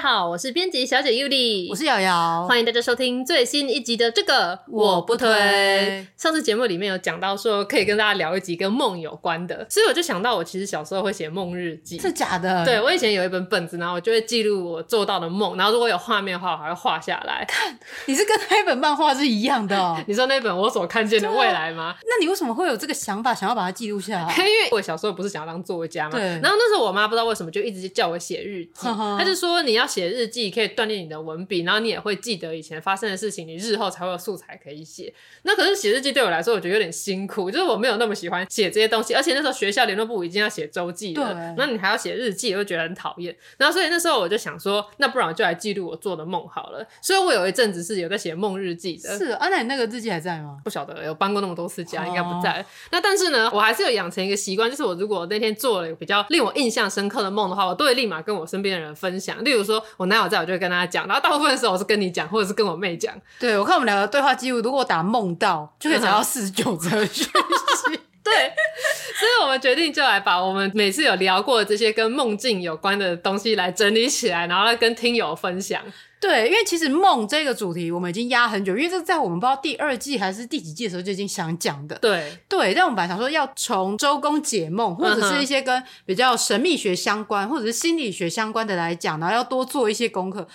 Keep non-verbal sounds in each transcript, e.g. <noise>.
好，我是编辑小姐 Yuli，我是瑶瑶，欢迎大家收听最新一集的这个我不推。上次节目里面有讲到说可以跟大家聊一集跟梦有关的，所以我就想到我其实小时候会写梦日记，是假的？对，我以前有一本本子，然后我就会记录我做到的梦，然后如果有画面的话，我还会画下来。看，你是跟那本漫画是一样的哦。<laughs> 你说那本我所看见的未来吗？<laughs> 那你为什么会有这个想法，想要把它记录下来？因为我小时候不是想要当作家嘛，对。然后那时候我妈不知道为什么就一直叫我写日记，她就说你要写日记可以。锻炼你的文笔，然后你也会记得以前发生的事情，你日后才会有素材可以写。那可是写日记对我来说，我觉得有点辛苦，就是我没有那么喜欢写这些东西，而且那时候学校联络部已经要写周记了，那你还要写日记，我就觉得很讨厌。然后所以那时候我就想说，那不然我就来记录我做的梦好了。所以我有一阵子是有在写梦日记的。是啊，那你那个日记还在吗？不晓得，有搬过那么多次家，应该不在。那但是呢，我还是有养成一个习惯，就是我如果那天做了比较令我印象深刻的梦的话，我都会立马跟我身边的人分享。例如说我男友在，我就会跟他讲，然后大部分。的时候我是跟你讲，或者是跟我妹讲。对，我看我们两个对话记录，如果我打梦到，就可以找到四十九则讯息。对，所以我们决定就来把我们每次有聊过的这些跟梦境有关的东西来整理起来，然后来跟听友分享。对，因为其实梦这个主题我们已经压很久，因为这在我们不知道第二季还是第几季的时候就已经想讲的。对对，但我们本来想说要从周公解梦，或者是一些跟比较神秘学相关，或者是心理学相关的来讲，然后要多做一些功课。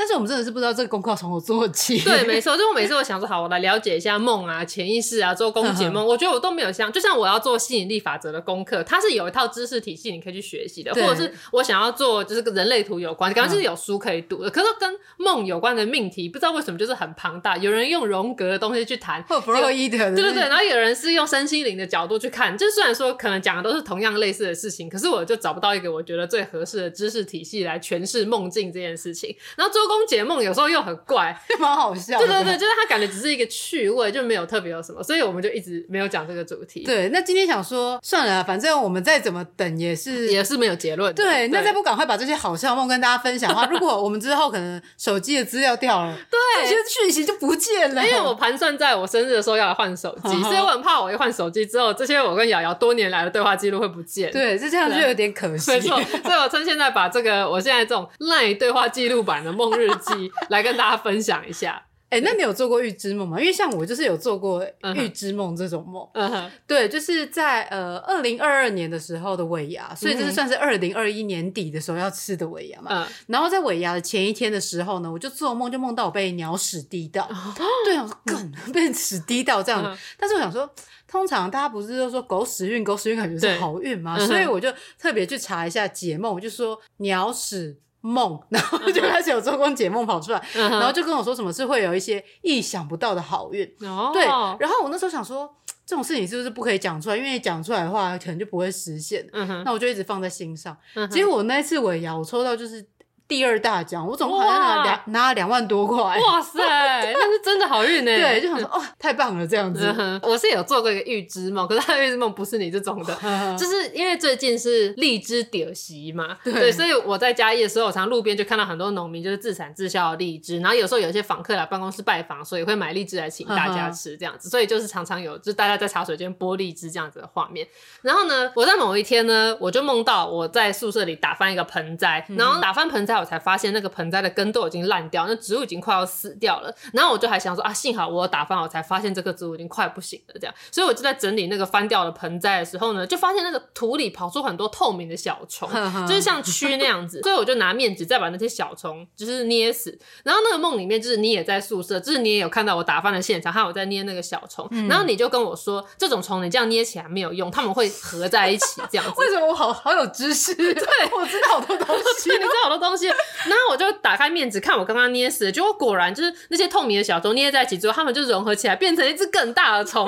但是我们真的是不知道这个功课从何做起。对，没错，就我每次我想说，好，我来了解一下梦啊、潜意识啊、做公解梦，我觉得我都没有像，就像我要做吸引力法则的功课，它是有一套知识体系你可以去学习的，或者是我想要做就是跟人类图有关，感觉就是有书可以读的。可是跟梦有关的命题，不知道为什么就是很庞大。有人用荣格的东西去谈，或弗洛伊德，对对对，然后有人是用身心灵的角度去看，就虽然说可能讲的都是同样类似的事情，可是我就找不到一个我觉得最合适的知识体系来诠释梦境这件事情。然后周公解梦有时候。又很怪，<laughs> 蛮好笑。对对对，就是他感觉只是一个趣味，就没有特别有什么，所以我们就一直没有讲这个主题。对，那今天想说算了，反正我们再怎么等也是也是没有结论。对，那再不赶快把这些好笑梦跟大家分享的话，<laughs> 如果我们之后可能手机的资料掉了，<laughs> 对，这些讯息就不见了。因为我盘算在我生日的时候要来换手机，所以我很怕我一换手机之后，这些我跟瑶瑶多年来的对话记录会不见。对，就这样就有点可惜。没错，所以我趁现在把这个我现在这种 LINE 对话记录版的梦日记来跟大家分享一下，哎、欸，那你有做过预知梦吗？因为像我就是有做过预知梦这种梦，嗯哼，对，就是在呃二零二二年的时候的尾牙，所以这是算是二零二一年底的时候要吃的尾牙嘛，嗯，然后在尾牙的前一天的时候呢，我就做梦，就梦到我被鸟屎滴到，哦、对啊，梗 <laughs> 被屎滴到这样，嗯、但是我想说，通常大家不是都说狗屎运，狗屎运感觉是好运嘛，所以我就特别去查一下解梦，我就说鸟屎。梦，<laughs> 然后就开始有周公解梦跑出来，嗯、然后就跟我说什么是会有一些意想不到的好运，哦、对。然后我那时候想说，这种事情是不是不可以讲出来？因为讲出来的话，可能就不会实现。那我就一直放在心上。结果我那一次尾牙，我抽到就是。第二大奖，我总共好像拿两拿了两万多块。哇塞，<laughs> 那是真的好运呢。对，就想说哦，太棒了这样子。我是有做过一个预知梦，可是他的预知梦不是你这种的，<laughs> 就是因为最近是荔枝点席嘛，对，所以我在嘉义的时候，我常路边就看到很多农民就是自产自销的荔枝，然后有时候有一些访客来办公室拜访，所以会买荔枝来请大家吃这样子，所以就是常常有就是大家在茶水间剥荔枝这样子的画面。然后呢，我在某一天呢，我就梦到我在宿舍里打翻一个盆栽，然后打翻盆栽。我才发现那个盆栽的根都已经烂掉，那植物已经快要死掉了。然后我就还想说啊，幸好我有打翻，我才发现这个植物已经快不行了。这样，所以我就在整理那个翻掉的盆栽的时候呢，就发现那个土里跑出很多透明的小虫，<laughs> 就是像蛆那样子。所以我就拿面纸再把那些小虫就是捏死。然后那个梦里面就是你也在宿舍，就是你也有看到我打翻的现场，还有我在捏那个小虫。然后你就跟我说，这种虫你这样捏起来没有用，他们会合在一起这样子。<laughs> 为什么我好好有知识？<laughs> 对，我知道好多东西，你知道好多东西。<laughs> 然后我就打开面纸看我刚刚捏死的，结果果然就是那些透明的小虫捏在一起之后，它们就融合起来变成一只更大的虫。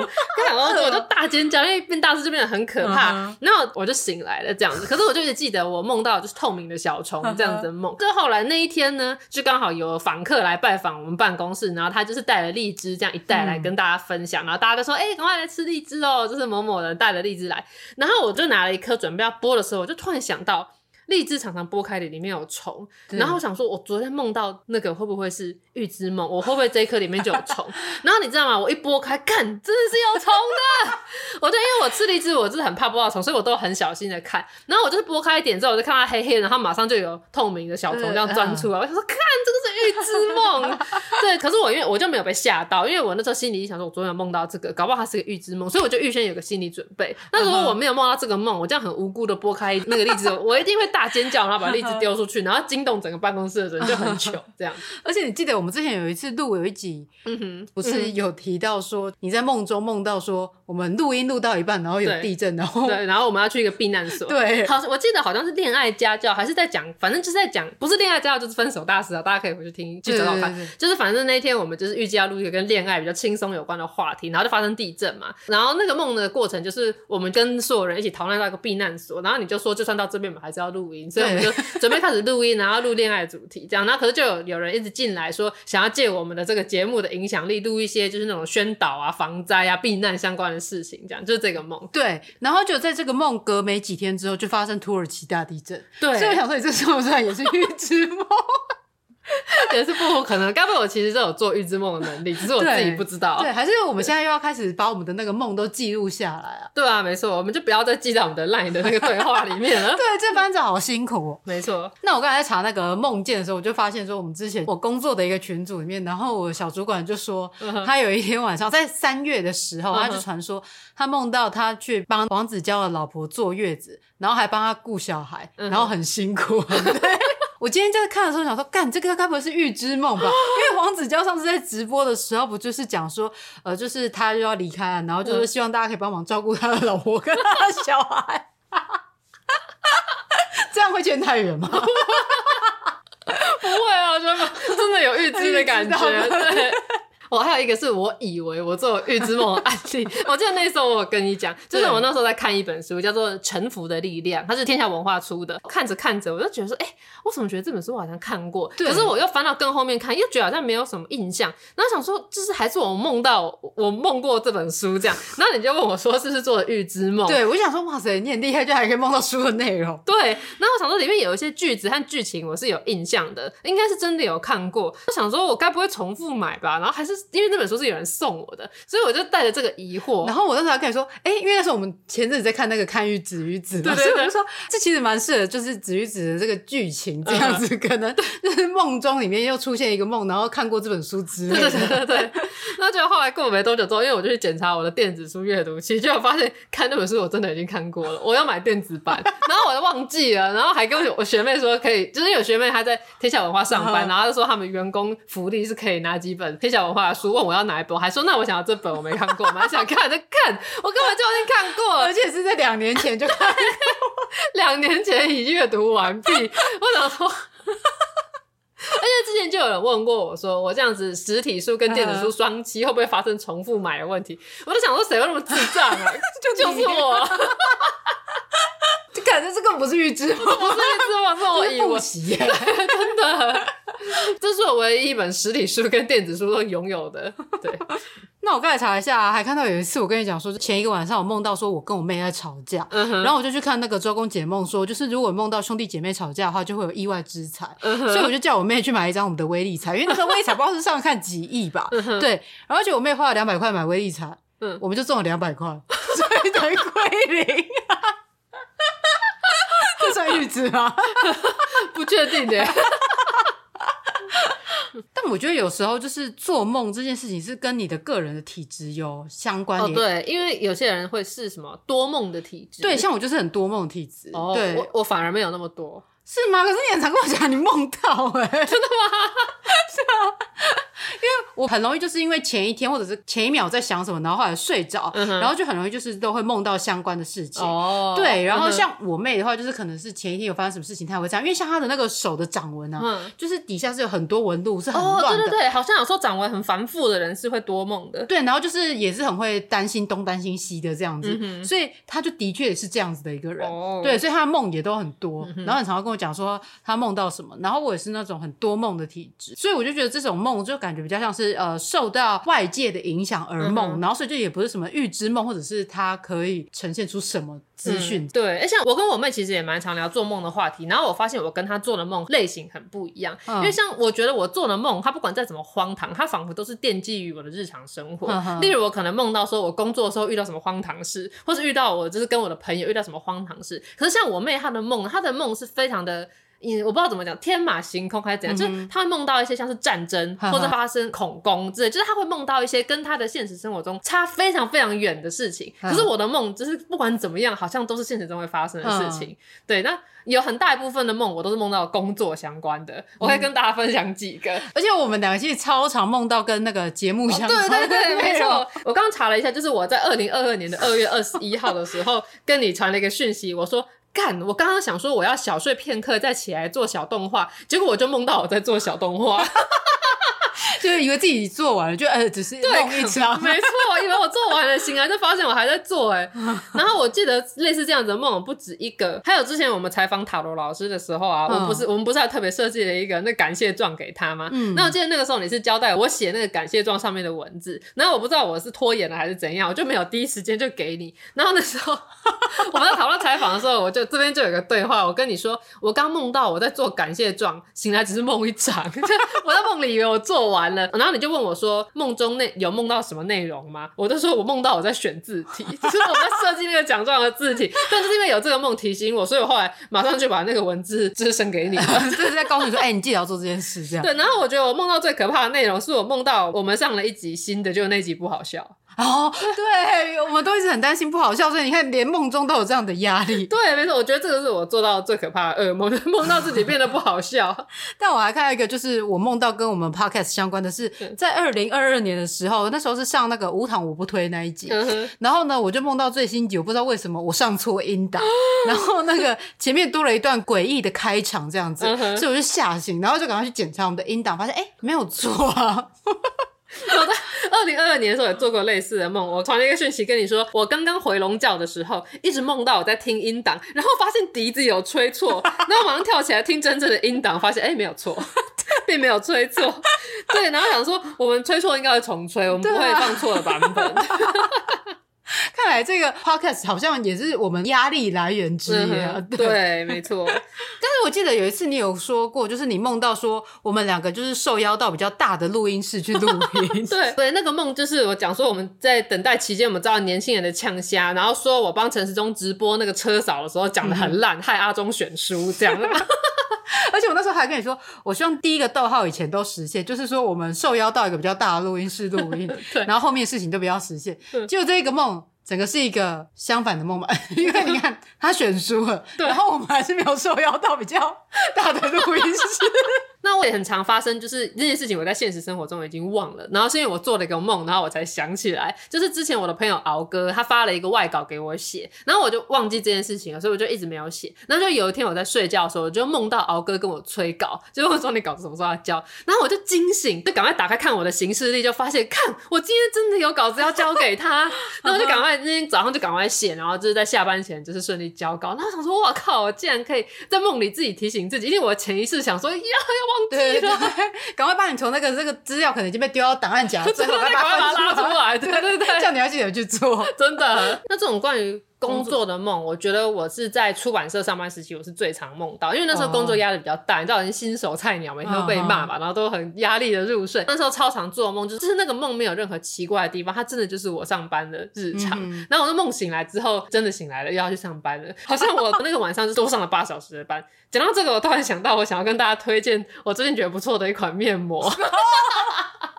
然 <laughs> 后我就大尖叫，因为变大只就变得很可怕。然后我就醒来了这样子。可是我就一直记得我梦到就是透明的小虫这样子的梦。就后来那一天呢，就刚好有访客来拜访我们办公室，然后他就是带了荔枝这样一袋来跟大家分享，然后大家都说：“哎，赶快来吃荔枝哦！”就是某某人带了荔枝来，然后我就拿了一颗准备要剥的时候，我就突然想到。荔枝常常剥开里，里面有虫，然后我想说，我昨天梦到那个会不会是预知梦？我会不会这一颗里面就有虫？然后你知道吗？我一剥开，看，真的是有虫的。我就因为我吃荔枝，我就是很怕剥到虫，所以我都很小心的看。然后我就是剥开一点之后，我就看到黑黑的，然后马上就有透明的小虫这样钻出来。我想说，看，这个是预知梦。对，可是我因为我就没有被吓到，因为我那时候心里想说，我昨天有梦到这个，搞不好它是个预知梦，所以我就预先有个心理准备。那如果我没有梦到这个梦，我这样很无辜的剥开那个荔枝，我一定会。大尖叫，然后把荔枝丢出去，然后惊动整个办公室的人，就很糗这样。<laughs> 而且你记得我们之前有一次录有一集，嗯哼，不是有提到说你在梦中梦到说我们录音录到一半，然后有地震，然后对，然后我们要去一个避难所。对，好，我记得好像是恋爱家教，还是在讲，反正就是在讲，不是恋爱家教就是分手大师啊，大家可以回去听去找找看。就是反正那一天我们就是预计要录一个跟恋爱比较轻松有关的话题，然后就发生地震嘛。然后那个梦的过程就是我们跟所有人一起逃难到一个避难所，然后你就说就算到这边我们还是要录。录音，所以我们就准备开始录音，然后录恋爱主题这样。然后可是就有有人一直进来说，想要借我们的这个节目的影响力，录一些就是那种宣导啊、防灾啊、避难相关的事情，这样就是这个梦。对，然后就在这个梦隔没几天之后，就发生土耳其大地震。对，所以我想说，你这算不算也是预知梦？<laughs> 也是不可能，该不会我其实都有做预知梦的能力，只是我自己不知道。对，对，还是我们现在又要开始把我们的那个梦都记录下来啊？对啊，没错，我们就不要再记在我们的 LINE 的那个对话里面了。<laughs> 对，这班长好辛苦哦。<laughs> 没错。那我刚才在查那个梦见的时候，我就发现说，我们之前我工作的一个群组里面，然后我小主管就说，他有一天晚上在三月的时候，他就传说他梦到他去帮王子娇的老婆坐月子，然后还帮他顾小孩，然后很辛苦。我今天在看的时候想说，干这个该不会是预知梦吧？<gasps> 因为黄子佼上次在直播的时候，不就是讲说，呃，就是他就要离开了，然后就是希望大家可以帮忙照顾他的老婆跟他的小孩，这样会见太远吗？不会啊，真的真的有预知的感觉，<laughs> 对。我还有一个是我以为我做预知梦的案例，<laughs> 我记得那时候我跟你讲，就是我那时候在看一本书，叫做《臣服的力量》，它是天下文化出的。看着看着，我就觉得说，哎、欸，我怎么觉得这本书我好像看过？可是我又翻到更后面看，又觉得好像没有什么印象。然后想说，就是还是我梦到我梦过这本书这样。然后你就问我说，是不是做了预知梦？对，我想说，哇塞，你很厉害，就还可以梦到书的内容。对。然后我想说，里面有一些句子和剧情我是有印象的，应该是真的有看过。我想说，我该不会重复买吧？然后还是。因为那本书是有人送我的，所以我就带着这个疑惑。然后我那时候还跟你说，哎、欸，因为那时候我们前阵子在看那个《看玉子与子》嘛，<laughs> 对对对，所以我就说这其实蛮适合，就是子与子的这个剧情这样子，可能就是梦中里面又出现一个梦，然后看过这本书之类的。对对对对。然后结果后来过没多久之后，因为我就去检查我的电子书阅读器，结果发现看那本书我真的已经看过了，我要买电子版，<laughs> 然后我就忘记了，然后还跟我我学妹说可以，就是有学妹她在天下文化上班，然后就说他们员工福利是可以拿几本天下文化的书，问我要哪一本。我还说，那我想要这本我没看过，我蛮想看的，看我根本就已经看过了，<laughs> 而且是在两年前就看过，<laughs> 两年前已阅读完毕。我想说，而且之前就有人问过我说，我这样子实体书跟电子书双栖会不会发生重复买的问题？我就想说，谁会那么智障啊？<laughs> 就就是我。<laughs> 就感觉这个不是预知梦，不是预知梦，是我以为习 <laughs> 真的，这是我唯一一本实体书跟电子书都拥有的。对，那我刚才查一下，还看到有一次我跟你讲说，前一个晚上我梦到说我跟我妹在吵架，嗯、然后我就去看那个周公解梦，说就是如果梦到兄弟姐妹吵架的话，就会有意外之财，嗯、所以我就叫我妹去买一张我们的威力彩，<laughs> 因为那个威力彩不知道是上看几亿吧，嗯、对，然后而且我妹花了两百块买威力彩，嗯，我们就中了两百块，<laughs> 所以等于归零。<laughs> 这算预知吗？不确定的。但我觉得有时候就是做梦这件事情是跟你的个人的体质有相关。哦，对，因为有些人会是什么多梦的体质。对，像我就是很多梦体质。哦，对，我我反而没有那么多。是吗？可是你很常跟我讲你梦到哎、欸，真的吗？<laughs> 是啊。因为我很容易就是因为前一天或者是前一秒在想什么，然后后来睡着，嗯、然后就很容易就是都会梦到相关的事情。哦，对。然后像我妹的话，就是可能是前一天有发生什么事情，她也会这样。因为像她的那个手的掌纹啊，嗯、就是底下是有很多纹路，是很乱的。哦，对对对，好像有时候掌纹很繁复的人是会多梦的。对，然后就是也是很会担心东担心西的这样子，嗯、所以她就的确也是这样子的一个人。哦，对，所以她的梦也都很多，嗯、然后很常会跟我讲说她梦到什么。然后我也是那种很多梦的体质，所以我就觉得这种梦就感觉比较像是呃。受到外界的影响而梦，嗯、然后所以就也不是什么预知梦，或者是它可以呈现出什么资讯。嗯、对，而且我跟我妹其实也蛮常聊做梦的话题，然后我发现我跟她做的梦类型很不一样。嗯、因为像我觉得我做的梦，它不管再怎么荒唐，它仿佛都是奠基于我的日常生活。嗯、例如我可能梦到说我工作的时候遇到什么荒唐事，或是遇到我就是跟我的朋友遇到什么荒唐事。可是像我妹她的梦，她的梦是非常的。我不知道怎么讲，天马行空还是怎样，嗯、就是他会梦到一些像是战争或者发生恐攻之类，就是他会梦到一些跟他的现实生活中差非常非常远的事情。呵可是我的梦就是不管怎么样，好像都是现实中会发生的事情。呵对，那有很大一部分的梦我都是梦到工作相关的，我可以跟大家分享几个。嗯、而且我们两个其实超常梦到跟那个节目相关的。对对对，没错。我刚刚查了一下，就是我在二零二二年的二月二十一号的时候跟你传了一个讯息，我说。干！我刚刚想说我要小睡片刻再起来做小动画，结果我就梦到我在做小动画。<laughs> 就是以为自己做完了，就呃只是梦一场，没错，以为我做完了，醒来就发现我还在做哎。<laughs> 然后我记得类似这样子的梦不止一个，还有之前我们采访塔罗老师的时候啊，我们不是我们不是还特别设计了一个那感谢状给他吗？嗯，那我记得那个时候你是交代我写那个感谢状上面的文字，然后我不知道我是拖延了还是怎样，我就没有第一时间就给你。然后那时候 <laughs> 我们在讨论采访的时候，我就这边就有个对话，我跟你说，我刚梦到我在做感谢状，醒来只是梦一场，<laughs> 我在梦里以为我做完。然后你就问我说：“梦中内有梦到什么内容吗？”我就说：“我梦到我在选字体，<laughs> 就是我在设计那个奖状的字体。”但是因为有这个梦提醒我，所以我后来马上就把那个文字支声给你了，<laughs> 就是在告诉你说：“哎、欸，你记得要做这件事。”这样。对。然后我觉得我梦到最可怕的内容是我梦到我们上了一集新的，就那集不好笑。哦，对，我们都一直很担心不好笑，所以你看，连梦中都有这样的压力。<laughs> 对，没错，我觉得这个是我做到最可怕的噩梦，就 <laughs> 是梦到自己变得不好笑。但我还看到一个，就是我梦到跟我们 podcast 相关的是，在二零二二年的时候，那时候是上那个无糖我不推那一集，嗯、然后呢，我就梦到最新集，我不知道为什么我上错音档，<laughs> 然后那个前面多了一段诡异的开场，这样子，嗯、所以我就吓醒，然后就赶快去检查我们的音档，发现哎，没有错啊。<laughs> 我在二零二二年的时候也做过类似的梦，我传了一个讯息跟你说，我刚刚回笼觉的时候，一直梦到我在听音档，然后发现笛子有吹错，<laughs> 然后马上跳起来听真正的音档，发现哎、欸、没有错，<laughs> 并没有吹错，对，然后想说我们吹错应该会重吹，我们不会放错的版本。看来这个 podcast 好像也是我们压力来源之一啊。嗯、<laughs> 对，对，没错。<laughs> 但是我记得有一次你有说过，就是你梦到说我们两个就是受邀到比较大的录音室去录音。<laughs> 对对，那个梦就是我讲说我们在等待期间，我们遭到年轻人的呛虾，然后说我帮陈时中直播那个车嫂的时候讲的很烂，嗯、害阿中选输这样。而且我那时候还跟你说，我希望第一个逗号以前都实现，就是说我们受邀到一个比较大的录音室录音，然后后面事情都不要实现。就这个梦。整个是一个相反的梦吧，<laughs> 因为你看他选输了，对。然后我们还是没有受邀到比较大的录音室。那我也很常发生，就是这件事情我在现实生活中已经忘了，然后是因为我做了一个梦，然后我才想起来，就是之前我的朋友敖哥他发了一个外稿给我写，然后我就忘记这件事情了，所以我就一直没有写。然后就有一天我在睡觉的时候，我就梦到敖哥跟我催稿，就问说你稿子什么时候要交，然后我就惊醒，就赶快打开看我的行事历，就发现看我今天真的有稿子要交给他，然后我就赶快 <laughs> 那天早上就赶快写，然后就是在下班前就是顺利交稿。然后我想说，我靠，我竟然可以在梦里自己提醒自己，因为我潜意识想说，呀要忘记了。赶快帮你从那个这个资料可能已经被丢到档案夹，<laughs> 最后赶快把它拉出来。对对对，叫你要记得去做，<laughs> 真的。那这种关于工作的梦，我觉得我是在出版社上班时期，我是最常梦到，因为那时候工作压力比较大，你知道，人新手菜鸟每天都被骂嘛，然后都很压力的入睡。那时候超常做梦，就是那个梦没有任何奇怪的地方，它真的就是我上班的日常。然后我的梦醒来之后，真的醒来了，又要去上班了，<laughs> 好像我那个晚上就多上了八小时的班。讲到这个，我突然想到，我想要跟大家推荐我最近觉得不错的一款面膜。<laughs>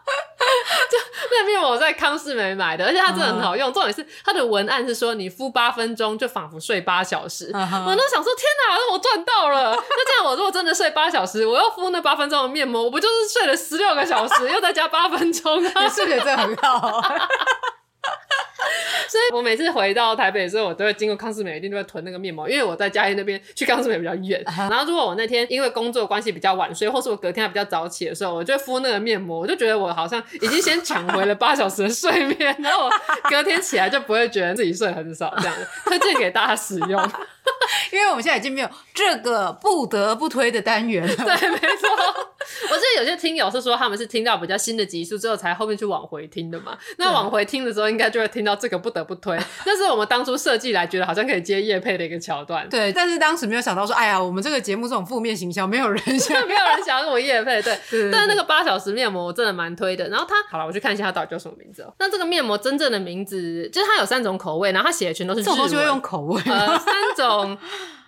这面膜我在康士美买的，而且它真的很好用。Uh huh. 重点是它的文案是说，你敷八分钟就仿佛睡八小时。Uh huh. 我都想说，天哪，那我赚到了！那这样我如果真的睡八小时，我要敷那八分钟的面膜，我不就是睡了十六个小时，<laughs> 又再加八分钟？你睡得真的很好。<laughs> 所以我每次回到台北的时候，我都会经过康斯美，一定都会囤那个面膜，因为我在嘉义那边去康斯美比较远。然后如果我那天因为工作关系比较晚睡，或是我隔天还比较早起的时候，我就敷那个面膜，我就觉得我好像已经先抢回了八小时的睡眠，<laughs> 然后我隔天起来就不会觉得自己睡很少这样子。推荐给大家使用，<laughs> 因为我们现在已经没有这个不得不推的单元了。<laughs> 对，没错。<laughs> 我记得有些听友是说他们是听到比较新的集数之后才后面去往回听的嘛，那往回听的时候应该就会听到这个不得不推，<laughs> 那是我们当初设计来觉得好像可以接叶配的一个桥段。对，但是当时没有想到说，哎呀，我们这个节目这种负面形象，没有人想，没有人想要跟我叶配。对，但是那个八小时面膜我真的蛮推的。然后它，好了，我去看一下它到底叫什么名字哦。那这个面膜真正的名字就是它有三种口味，然后它写的全都是日文。这就会用口味，呃，三种。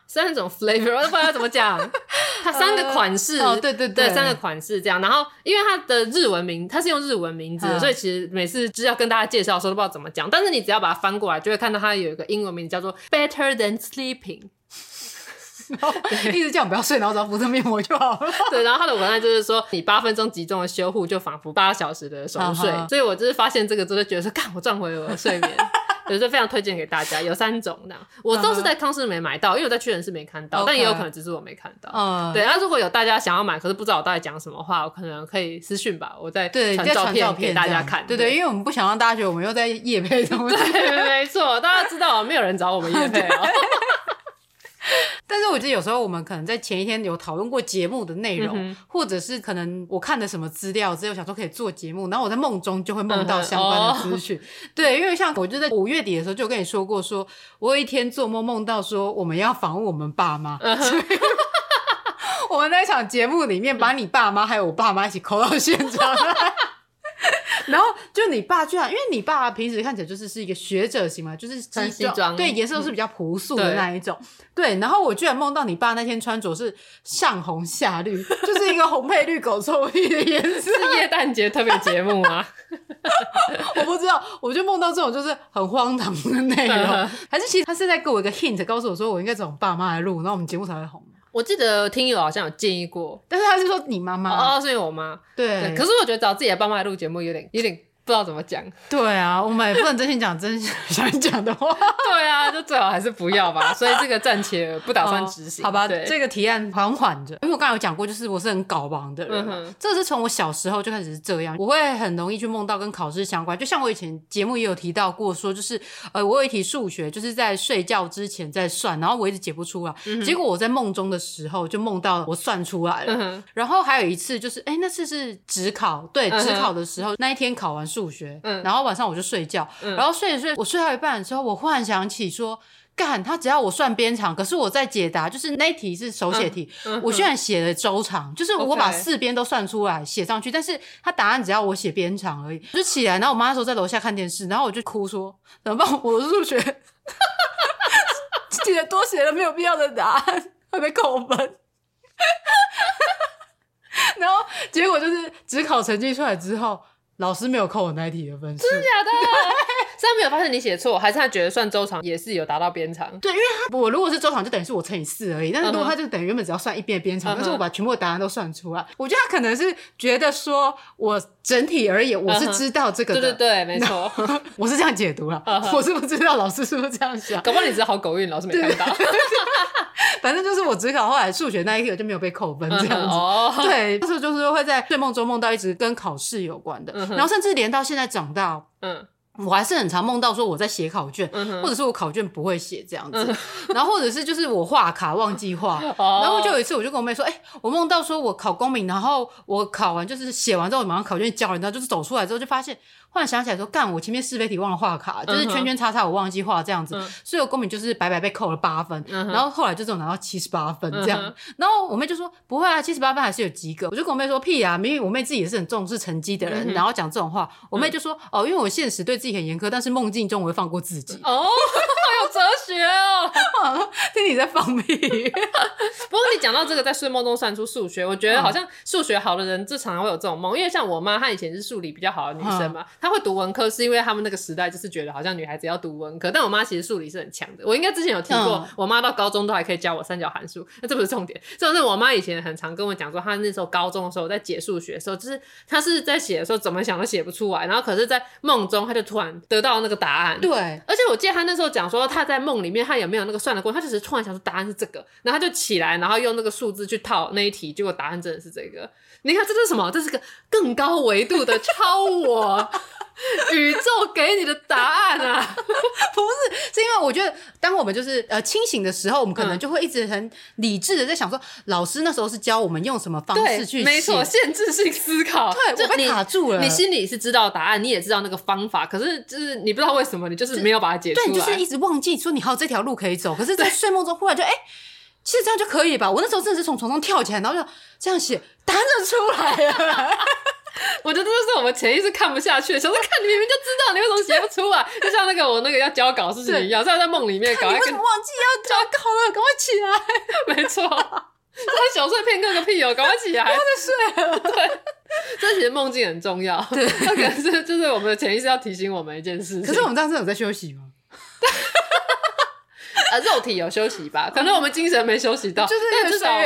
三种 flavor，我都不知道怎么讲。<laughs> 它三个款式，呃哦、对对对，对，三个款式这样。然后，因为它的日文名，它是用日文名字，嗯、所以其实每次就是要跟大家介绍的时候都不知道怎么讲。但是你只要把它翻过来，就会看到它有一个英文名字叫做 Better Than Sleeping。然 <laughs> 后一直叫我不要睡，然后只要敷这面膜就好了。<laughs> 对，然后它的文案就是说，你八分钟集中的修护，就仿佛八小时的熟睡。所以我就是发现这个，真的觉得说，干，我赚回了我的睡眠。<laughs> 有时非常推荐给大家，有三种那样，我都是在康师没买到，因为我在屈臣氏没看到但也有可能只是我没看到。嗯，对。那如果有大家想要买，可是不知道我到底讲什么话，我可能可以私讯吧，我再传照片给大家看。对对，因为我们不想让大家觉得我们又在夜配东西。<laughs> 对，没错，大家知道没有人找我们夜配哦。<laughs> 但是我觉得有时候我们可能在前一天有讨论过节目的内容，嗯、或者是可能我看的什么资料，只有想说可以做节目，然后我在梦中就会梦到相关的资讯。嗯哦、<laughs> 对，因为像我就在五月底的时候就跟你说过说，说我有一天做梦梦到说我们要访问我们爸妈，嗯、<laughs> 我们那一场节目里面把你爸妈还有我爸妈一起抠到现场来。<laughs> 然后就你爸居然，因为你爸平时看起来就是是一个学者型嘛，就是西装，对，颜色都是比较朴素的那一种，嗯、对，对。然后我居然梦到你爸那天穿着是上红下绿，<laughs> 就是一个红配绿狗臭屁的颜色。是耶诞节特别节目吗？<laughs> 我不知道，我就梦到这种就是很荒唐的内容，还是其实他是在给我一个 hint，告诉我说我应该找我爸妈来录，然后我们节目才会红。我记得听友好像有建议过，但是他是说你妈妈哦，是因为我妈对，对。可是我觉得找自己的爸妈来录节目有点有点。不知道怎么讲，对啊，我们也不能真心讲真心 <laughs> 想讲的话，对啊，就最好还是不要吧。<laughs> 所以这个暂且不打算执行，哦，好吧？对，这个提案缓缓着，因为我刚才有讲过，就是我是很搞忙的人，这是从我小时候就开始是这样，我会很容易去梦到跟考试相关。就像我以前节目也有提到过，说就是呃，我有一题数学，就是在睡觉之前在算，然后我一直解不出来，嗯、结果我在梦中的时候就梦到我算出来了。嗯、然后还有一次就是，哎，那次是职考，对，职考的时候，嗯、那一天考完数学，嗯，然后。晚上我就睡觉，嗯、然后睡着睡，我睡到一半的时候，我忽然想起说，干他只要我算边长，可是我在解答，就是那一题是手写题，嗯嗯、我居然写了周长，就是我把四边都算出来写上去但是他答案只要我写边长而已，就起来，然后我妈那时候在楼下看电视，然后我就哭说怎么办？我的数学 <laughs> 写多写了没有必要的答案会被扣分，<laughs> 然后结果就是只考成绩出来之后。老师没有扣我那一题的分数，真的假的？<laughs> 虽然没有发现你写错，还是他觉得算周长也是有达到边长？对，因为他我如果是周长，就等于是我乘以四而已。但是如果他就等于原本只要算一边的边长，但是我把全部的答案都算出来，我觉得他可能是觉得说我整体而言我是知道这个的。对对对，没错，<laughs> 我是这样解读了。我是不知道老师是不是这样想？搞不好你只是好狗运，老师没看到。<laughs> 反正就是我只考后来数学那一科就没有被扣分这样子。对，就是就是会在睡梦中梦到一直跟考试有关的，然后甚至连到现在长大，嗯。我还是很常梦到说我在写考卷，嗯、或者是我考卷不会写这样子，嗯、然后或者是就是我画卡忘记画，<laughs> 哦、然后就有一次我就跟我妹说，哎、欸，我梦到说我考公民，然后我考完就是写完之后马上考卷交了，然后就是走出来之后就发现，忽然想起来说，干我前面是非题忘了画卡，就是圈圈叉叉我忘记画这样子，嗯、所以我公民就是白白被扣了八分，嗯、然后后来就只有拿到七十八分这样，嗯、然后我妹就说不会啊，七十八分还是有及格，我就跟我妹说屁啊，明明我妹自己也是很重视成绩的人，嗯、然后讲这种话，我妹就说、嗯、哦，因为我现实对自己很严苛，但是梦境中我会放过自己。哦，<laughs> 好有哲学哦！<laughs> 听你在放屁。<laughs> 不过你讲到这个，在睡梦中算出数学，我觉得好像数学好的人，就常常会有这种梦。因为像我妈，她以前是数理比较好的女生嘛，她会读文科，是因为他们那个时代就是觉得好像女孩子要读文科。但我妈其实数理是很强的。我应该之前有提过，我妈到高中都还可以教我三角函数。那这不是重点，重点是我妈以前很常跟我讲说，她那时候高中的时候在解数学的时候，就是她是在写的时候怎么想都写不出来，然后可是在梦中她就突然得到那个答案。对，而且我记得他那时候讲说，他在梦里面他有没有那个算的过，程，他只是突然想说答案是这个，然后他就起来，然后用那个数字去套那一题，结果答案真的是这个。你看这是什么？这是个更高维度的超我。宇宙给你的答案啊，<laughs> 不是，是因为我觉得，当我们就是呃清醒的时候，我们可能就会一直很理智的在想说，老师那时候是教我们用什么方式去写，没错，限制性思考，对，我被卡住了。你心里是知道答案，你也知道那个方法，可是就是你不知道为什么，你就是没有把它解出来，对，就是一直忘记说你还有这条路可以走。可是，在睡梦中忽然就哎、欸，其实这样就可以吧？我那时候真的是从床上跳起来，然后就这样写，答案就出来了。<laughs> 我觉得这就是我们潜意识看不下去，想说看你明明就知道，你为什么写不出来？就像那个我那个要交稿事情一样，在在梦里面搞，你为什么忘记要交稿了？赶快起来！没错，他小睡片刻个屁哦，赶快起来！不要再睡了。对，这其实梦境很重要。对，那 <laughs> 可能是就是我们的潜意识要提醒我们一件事情。可是我们当时有在休息吗？<laughs> 啊，肉体有休息吧？可能我们精神没休息到，就是至少。<laughs>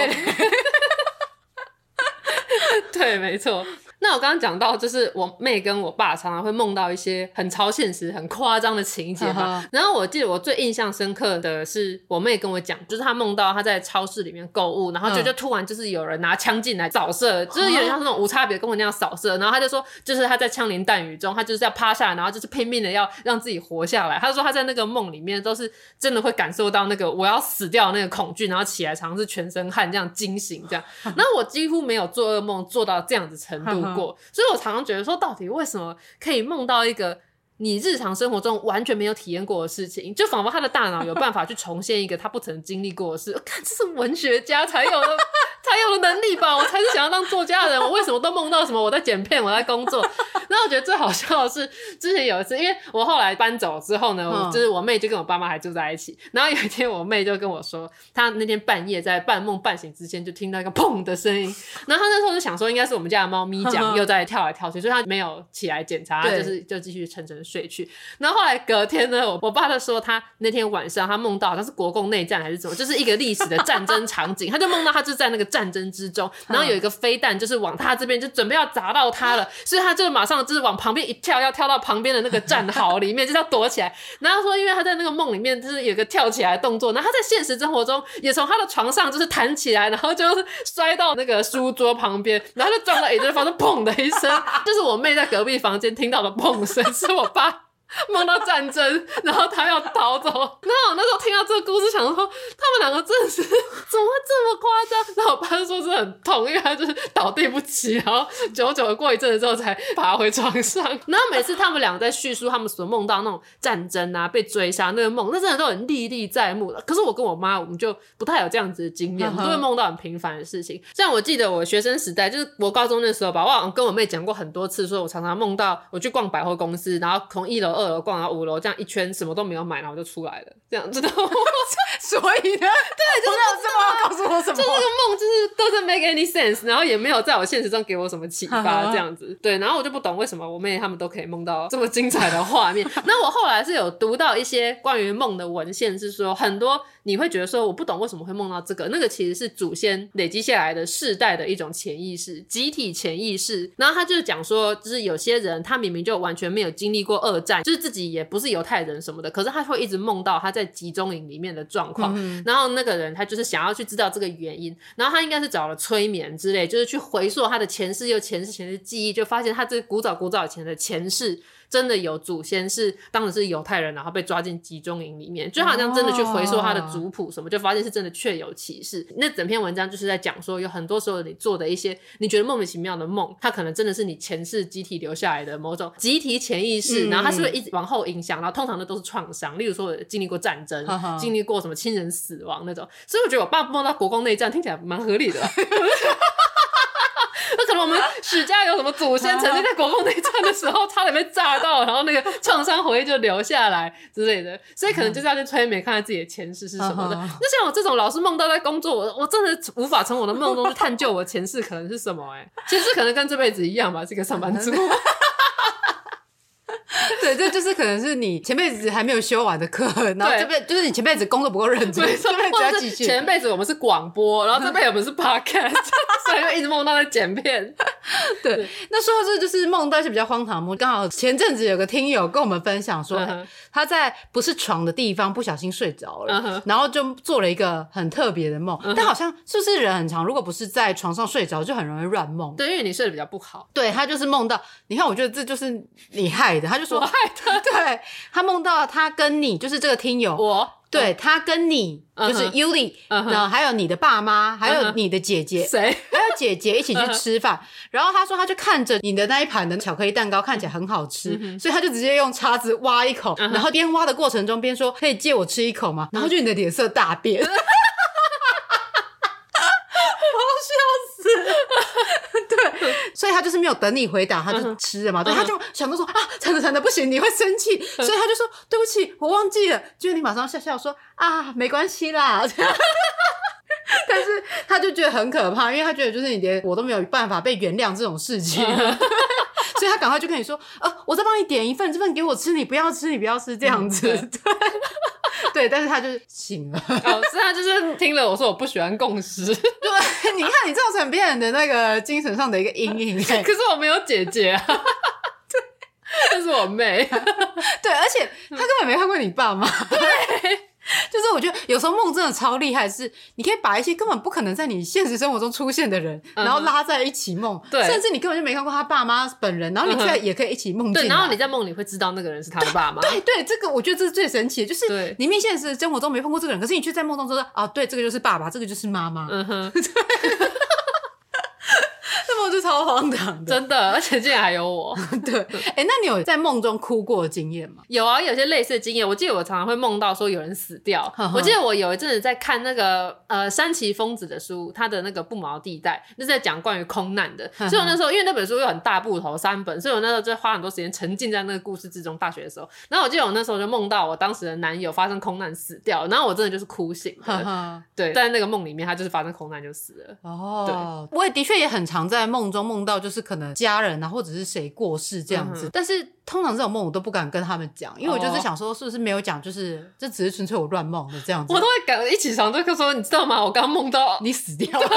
对，没错。那我刚刚讲到，就是我妹跟我爸常常会梦到一些很超现实、很夸张的情节嘛。呵呵然后我记得我最印象深刻的是，我妹跟我讲，就是她梦到她在超市里面购物，然后就就突然就是有人拿枪进来扫射，就是有点像那种无差别跟我那样扫射。然后她就说，就是她在枪林弹雨中，她就是要趴下来，然后就是拼命的要让自己活下来。她说她在那个梦里面都是真的会感受到那个我要死掉的那个恐惧，然后起来常常是全身汗这样惊醒这样。<laughs> 那我几乎没有做噩梦做到这样子程度。<laughs> 过，所以我常常觉得说，到底为什么可以梦到一个你日常生活中完全没有体验过的事情，就仿佛他的大脑有办法去重现一个他不曾经历过的事。<laughs> 看，这是文学家才有的。才有的能力吧，我才是想要当作家的人。我为什么都梦到什么我在剪片，我在工作？然后我觉得最好笑的是，之前有一次，因为我后来搬走之后呢，我就是我妹就跟我爸妈还住在一起。然后有一天，我妹就跟我说，她那天半夜在半梦半醒之间就听到一个砰的声音。然后她那时候就想说，应该是我们家的猫咪讲又在跳来跳去，所以她没有起来检查，就是就继续沉沉睡去。然后后来隔天呢，我我爸就说他那天晚上他梦到好像是国共内战还是什么，就是一个历史的战争场景，他就梦到他就在那个。战争之中，然后有一个飞弹就是往他这边就准备要砸到他了，<laughs> 所以他就马上就是往旁边一跳，要跳到旁边的那个战壕里面，就是要躲起来。<laughs> 然后说，因为他在那个梦里面就是有个跳起来的动作，然后他在现实生活中也从他的床上就是弹起来，然后就是摔到那个书桌旁边，<laughs> 然后就撞到椅子，发出砰的一声，就是我妹在隔壁房间听到的砰声，是我爸。<laughs> 梦到战争，<laughs> 然后他要逃走。然后我那时候听到这个故事，想说他们两个真的是怎么会这么夸张？<laughs> 然后我爸就说是很痛，因为他就是倒地不起，然后久久的过一阵子之后才爬回床上。然后每次他们两个在叙述他们所梦到那种战争啊、被追杀那个梦，那真的都很历历在目的。可是我跟我妈，我们就不太有这样子的经验，我们都会梦到很平凡的事情。像我记得我学生时代，就是我高中那时候吧，我好像跟我妹讲过很多次，说我常常梦到我去逛百货公司，然后从一楼。二楼逛到五楼，这样一圈什么都没有买，然后就出来了，这样知道吗？<laughs> 所以呢，对，就是这么告诉我什么？就这个梦就是 doesn't make any sense，然后也没有在我现实中给我什么启发，这样子。对，然后我就不懂为什么我妹他们都可以梦到这么精彩的画面。<laughs> 那我后来是有读到一些关于梦的文献，是说很多。你会觉得说我不懂为什么会梦到这个，那个其实是祖先累积下来的世代的一种潜意识，集体潜意识。然后他就是讲说，就是有些人他明明就完全没有经历过二战，就是自己也不是犹太人什么的，可是他会一直梦到他在集中营里面的状况。嗯、然后那个人他就是想要去知道这个原因，然后他应该是找了催眠之类，就是去回溯他的前世又前世前世记忆，就发现他这古早古早以前的前世。真的有祖先是当时是犹太人，然后被抓进集中营里面，就好像真的去回溯他的族谱什么，就发现是真的确有其事。那整篇文章就是在讲说，有很多时候你做的一些你觉得莫名其妙的梦，它可能真的是你前世集体留下来的某种集体潜意识，然后它是不是一直往后影响，然后通常的都是创伤，例如说经历过战争，<laughs> 经历过什么亲人死亡那种。所以我觉得我爸梦到国共内战听起来蛮合理的。<laughs> 那可能我们许家有什么祖先曾经在国共内战的时候差点被炸到，然后那个创伤回忆就留下来之类的，所以可能就是要去催眠，看看自己的前世是什么的。那像我这种老是梦到在工作，我我真的无法从我的梦中去探究我前世可能是什么。哎，前世可能跟这辈子一样吧，是个上班族。<laughs> <laughs> 对，这就是可能是你前辈子还没有修完的课，<laughs> 然后这辈就是你前辈子工作不够认真，对，这辈子要继续。前辈子我们是广播，然后这辈子我们是 podcast，<laughs> 所以就一直梦到在剪片。对，那说到这就是梦到一些比较荒唐的梦，刚好前阵子有个听友跟我们分享说，他在不是床的地方不小心睡着了，嗯、然后就做了一个很特别的梦，嗯、但好像是不是人很长，如果不是在床上睡着，就很容易乱梦。对，因为你睡得比较不好。对，他就是梦到，你看，我觉得这就是你害的，他就说。<laughs> 对，他梦到他跟你，就是这个听友，我对他跟你就是 Yuli，然后还有你的爸妈，还有你的姐姐，谁？还有姐姐一起去吃饭。然后他说，他就看着你的那一盘的巧克力蛋糕，看起来很好吃，所以他就直接用叉子挖一口，然后边挖的过程中边说：“可以借我吃一口吗？”然后就你的脸色大变。<laughs> <laughs> 所以他就是没有等你回答，他就吃了嘛。对，他就想到说啊，惨的惨的不行，你会生气，<laughs> 所以他就说对不起，我忘记了。结果你马上笑笑说啊，没关系啦。<laughs> 但是他就觉得很可怕，因为他觉得就是你连我都没有办法被原谅这种事情，所以他赶快就跟你说呃，我再帮你点一份，这份给我吃，你不要吃，你不要吃这样子。对。<laughs> 对，但是他就是醒了。<laughs> 哦，是他就是听了我说我不喜欢共识。<laughs> 对，你看你造成别人的那个精神上的一个阴影。可是我没有姐姐啊。对，这是我妹。对，而且他根本没看过你爸妈。对。<laughs> 就是我觉得有时候梦真的超厉害，是你可以把一些根本不可能在你现实生活中出现的人，然后拉在一起梦，对，甚至你根本就没看过他爸妈本人，然后你却也可以一起梦见。对，然后你在梦里会知道那个人是他的爸妈。对对，这个我觉得这是最神奇的，就是你明明现实生活中没碰过这个人，可是你却在梦中说啊，对，这个就是爸爸，这个就是妈妈。嗯哼。<laughs> 对梦就超荒唐的，真的，而且竟然还有我。<laughs> 对，哎、欸，那你有在梦中哭过的经验吗？有啊，有些类似的经验。我记得我常常会梦到说有人死掉。呵呵，我记得我有一阵子在看那个呃山崎丰子的书，他的那个不毛地带，那是在讲关于空难的。所以我那时候因为那本书有很大部头三本，所以我那时候就花很多时间沉浸在那个故事之中。大学的时候，然后我记得我那时候就梦到我当时的男友发生空难死掉，然后我真的就是哭醒了。对，在那个梦里面，他就是发生空难就死了。哦，对，我也的确也很常在梦中梦到就是。可能家人啊，或者是谁过世这样子，嗯、但是通常这种梦我都不敢跟他们讲，因为我就是想说，是不是没有讲，就是这只是纯粹我乱梦的这样子。我都会赶一起床就说，你知道吗？我刚梦到你死掉了。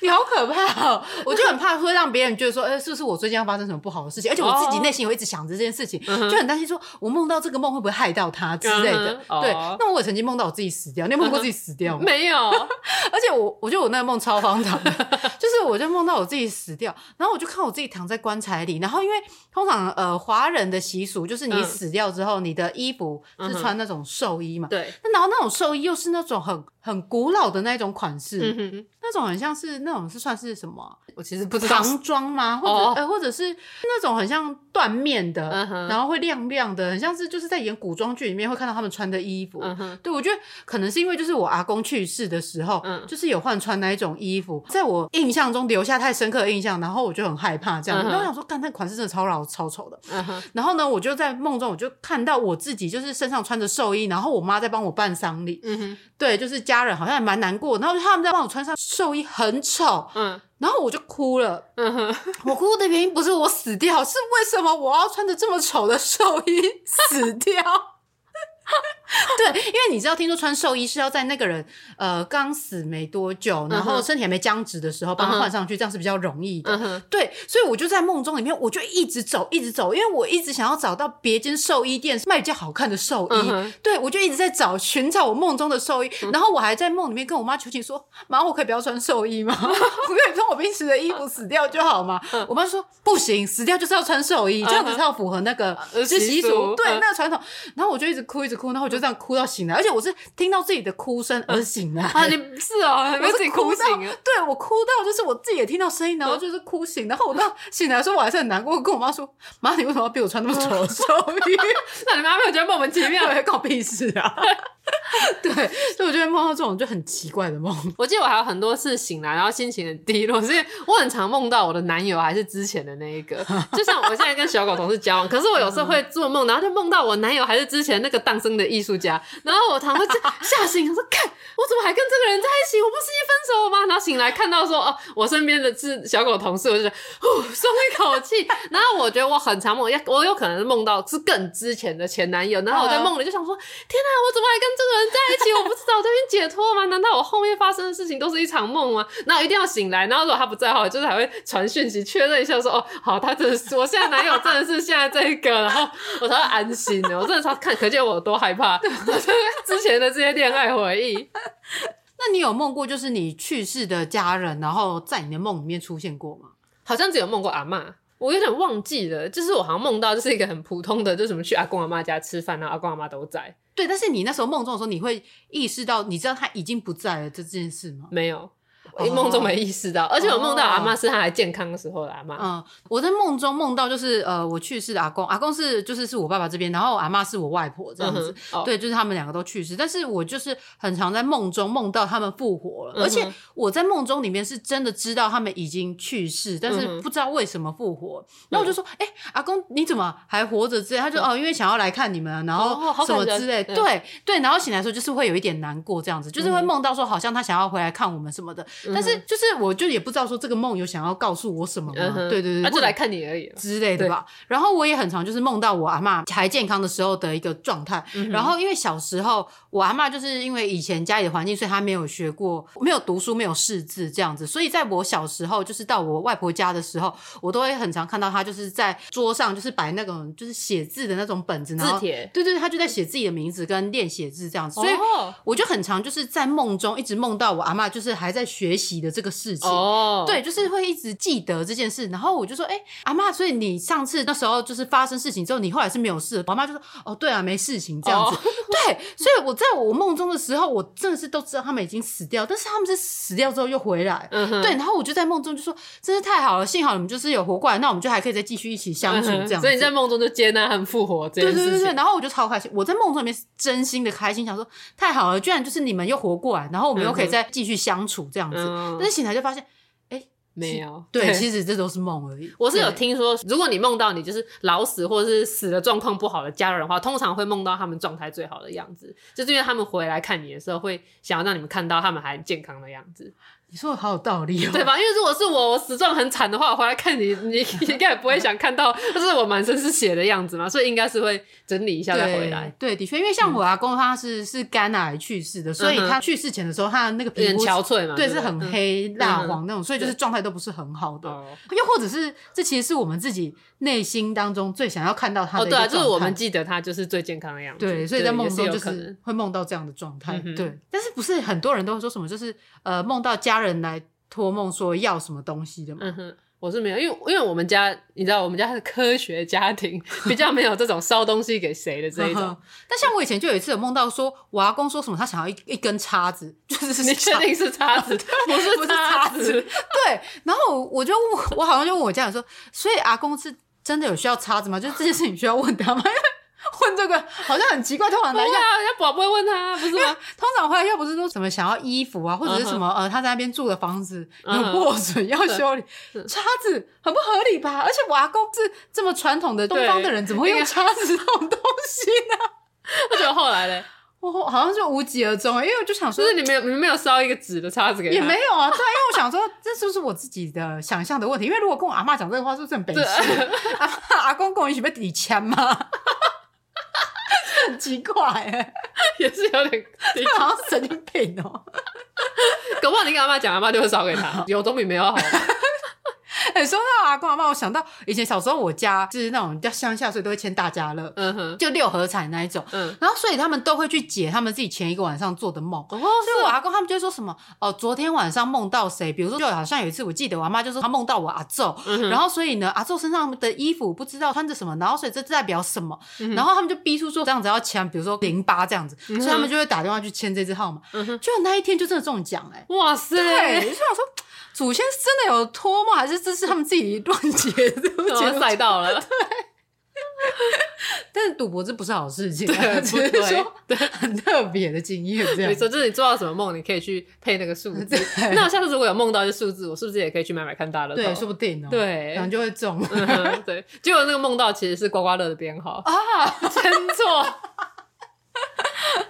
你好可怕哦！我就很怕会让别人觉得说，哎，是不是我最近要发生什么不好的事情？而且我自己内心会一直想着这件事情，就很担心说，我梦到这个梦会不会害到他之类的。对，那我也曾经梦到我自己死掉，你有梦过自己死掉吗？<laughs> 没有。<laughs> 而且我，我觉得我那个梦超荒唐的，<laughs> 就是我就梦到我自己死掉，然后我就看我自己躺在棺材里，然后因为通常呃华人的习俗就是你死掉之后，你的衣服是穿那种寿衣嘛，对。那然后那种寿衣又是那种很很古老的那种款式，那种很像是那种是算是什么？我其实不知道唐装吗？或者、oh. 呃，或者是那种很像缎面的，uh. 然后会亮亮的，很像是就是在演古装剧里面会看到他们穿的衣服。Uh. 对，我觉得可能是因为就是我阿公去世的时候，uh. 就是有换穿那一种衣服，在我印象中留下太深刻的印象，然后我就很害怕这样。Uh 后我想说，干那款式真的超老超丑的。Uh. 然后呢，我就在梦中我就看到我自己就是身上穿着寿衣，然后我妈在帮我办丧礼。Uh. 对，就是家人好像也蛮难过，然后他们在帮我穿上寿衣，很丑。嗯、uh。然后我就哭了，嗯哼，我哭的原因不是我死掉，是为什么我要穿着这么丑的寿衣死掉？<laughs> <laughs> 对，因为你知道，听说穿寿衣是要在那个人呃刚死没多久，然后身体还没僵直的时候帮他换上去，这样是比较容易的。Uh-huh. 对，所以我就在梦中里面，我就一直走，一直走，因为我一直想要找到别间寿衣店卖比较好看的寿衣。Uh-huh. 对，我就一直在找寻找我梦中的寿衣，uh-huh. 然后我还在梦里面跟我妈求情说：“妈，我可以不要穿寿衣吗？<laughs> 我可以穿我平时的衣服死掉就好吗？” uh-huh. 我妈说：“不行，死掉就是要穿寿衣，这样子才要符合那个习俗，对那个传统。”然后我就一直哭，一直哭，然后我就这样哭到醒来，而且我是听到自己的哭声而醒来。啊，你是哦，<laughs> 我自己哭醒了。对，我哭到就是我自己也听到声音，然后就是哭醒，然后我到醒来的时候我还是很难过，我跟我妈说：“妈，你为什么要逼我穿那么丑的 <laughs> 寿衣？”那你妈没有觉得莫名其妙？<laughs> 还搞屁事啊！<laughs> 对，所以我就会梦到这种就很奇怪的梦。<laughs> 我记得我还有很多次醒来，然后心情很低落，是因为我很常梦到我的男友还是之前的那一个。<laughs> 就像我现在跟小狗同事交往，可是我有时候会做梦，然后就梦到我男友还是之前那个诞生的艺术家，然后我常会吓醒，我说看我怎么还跟这个人在一起？我不是一分手吗？然后醒来看到说哦，我身边的是小狗同事，我就呼松一口气。然后我觉得我很常梦，我有可能是梦到是更之前的前男友，然后我在梦里就想说，天哪，我怎么还跟这个人在一起？我不知道这边解脱吗？难道我后面发生的事情都是一场梦吗？然后一定要醒来，然后如果他不在的话，就是还会传讯息确认一下说，说哦，好，他真的是我现在男友，真的是现在这一个，然后我才会安心的。我真的超看，可见我有多害怕之前的这些恋爱回忆。那你有梦过就是你去世的家人，然后在你的梦里面出现过吗？好像只有梦过阿嬷。我有点忘记了，就是我好像梦到就是一个很普通的，就什么去阿公阿妈家吃饭，然后阿公阿妈都在。对，但是你那时候梦中的时候，你会意识到，你知道他已经不在了这件事吗？没有。我梦中没意识到，而且我梦到阿嬷是她还健康的时候的阿嬷。嗯，我在梦中梦到就是呃，我去世的阿公，阿公是就是是我爸爸这边，然后阿嬷是我外婆这样子。嗯、对，就是他们两个都去世，但是我就是很常在梦中梦到他们复活了，嗯、而且我在梦中里面是真的知道他们已经去世，但是不知道为什么复活。然后我就说，哎、欸，阿公你怎么还活着？之类，他就哦，因为想要来看你们，然后什么之类。哦、对对，然后醒来的时候就是会有一点难过，这样子，就是会梦到说好像他想要回来看我们什么的，但是就是我。就也不知道说这个梦有想要告诉我什么对对对，他就来看你而已之类的吧。然后我也很常就是梦到我阿嬷还健康的时候的一个状态。嗯、然后因为小时候我阿嬷就是因为以前家里的环境，所以她没有学过，没有读书，没有识字这样子。所以在我小时候，就是到我外婆家的时候，我都会很常看到她就是在桌上就是摆那种就是写字的那种本子，然后字帖。对对，她就在写自己的名字跟练写字这样子。所以我就很常就是在梦中一直梦到我阿嬷就是还在学习的这个事情。哦。对，就是会一直记得这件事，然后我就说，哎、欸，阿妈，所以你上次那时候就是发生事情之后，你后来是没有事。我妈就说，哦，对啊，没事情这样子。哦、对，所以我在我梦中的时候，我真的是都知道他们已经死掉，但是他们是死掉之后又回来。对，然后我就在梦中就说，真是太好了，幸好你们就是有活过来，那我们就还可以再继续一起相处这样子。所以你在梦中就接纳他们复活这件事情。对对对对，然后我就超开心，我在梦中里面是真心的开心，想说太好了，居然就是你们又活过来，然后我们又可以再继续相处这样子。嗯、但是醒来就发现。没有，<laughs> 对，对，其实这都是梦而已。我是有听说，如果你梦到你就是老死或者是死的状况不好的家人的话，通常会梦到他们状态最好的样子，就是因为他们回来看你的时候，会想要让你们看到他们还健康的样子。你说的好有道理哦，对吧？因为如果是我，我死状很惨的话，我回来看你，你 <laughs> 应该也不会想看到，就是我满身是血的样子嘛，所以应该是会整理一下再回来。对，对，的确，因为像我阿公他是、嗯、是肝癌去世的，所以他去世前的时候，他的那个皮肤憔悴嘛，对，是很黑、蜡黄那种，所以就是状态都不是很好的。又或者是这其实是我们自己内心当中最想要看到他的。哦，对啊，就是我们记得他就是最健康的样子。对，所以在梦中就是会梦到这样的状态。对，但是不是很多人都会说什么，就是呃梦到家人来。托梦说要什么东西的吗？嗯哼，我是没有，因为因为我们家你知道，我们家是科学家庭，<laughs> 比较没有这种烧东西给谁的这一种。但像我以前就有一次有梦到说，我阿公说什么，他想要一一根叉子，<laughs> 就是你确定是叉子，<laughs> 不是不是叉子？对。然后我就问，我好像就问我家人说，所以阿公是真的有需要叉子吗？就是这件事情需要问他吗？<laughs> 问这个好像很奇怪，通常来要人家宝不会问他，不是吗？<laughs> 通常回来要不是说什么想要衣服啊，或者是什么、uh -huh. 呃他在那边住的房子有破损要修理，叉子很不合理吧？而且我阿公是这么传统的东方的人，怎么会用叉子这种东西呢？<laughs> 而且后来嘞，我好像就无疾而终，因为我就想说，就是你没有你没有烧一个纸的叉子给他，也没有啊。对，因为我想说这是不是我自己的想象的问题？因为如果跟我阿妈讲这个话，是不是很悲伤？阿阿公跟我一起被抵枪吗？<laughs> 很奇怪哎，<laughs> 也是有点，<laughs> 好像神经病哦。搞不好你跟阿妈讲，阿妈就会烧给他，有总比没有好。说到阿公阿妈，我想到以前小时候，我家就是那种比较乡下，所以都会签大家乐，嗯哼，就六合彩那一种，嗯，然后所以他们都会去解他们自己前一个晚上做的梦，哦，所以我阿公他们就会说什么，哦，昨天晚上梦到谁？比如说，就好像有一次，我记得我阿妈就说她梦到我阿祖，嗯、然后所以呢，阿祖身上的衣服不知道穿着什么，然后所以这代表什么？嗯、然后他们就逼出说这样子要签，比如说零八这样子，嗯、所以他们就会打电话去签这支号码，嗯哼，就那一天就真的中奖，哎，哇塞，对，我就想说。祖先是真的有托梦，还是这是他们自己乱解的？我赛道了，对。<laughs> 但是赌博这不是好事情，对，<laughs> 只是说对很特别的经验。这样，你说就是你做到什么梦，你可以去配那个数字。<laughs> 那我下次如果有梦到一些数字，我是不是也可以去买买看大乐透？对，说不定哦。对，然后就会中。对，结果那个梦到其实是刮刮乐的编号啊，真错。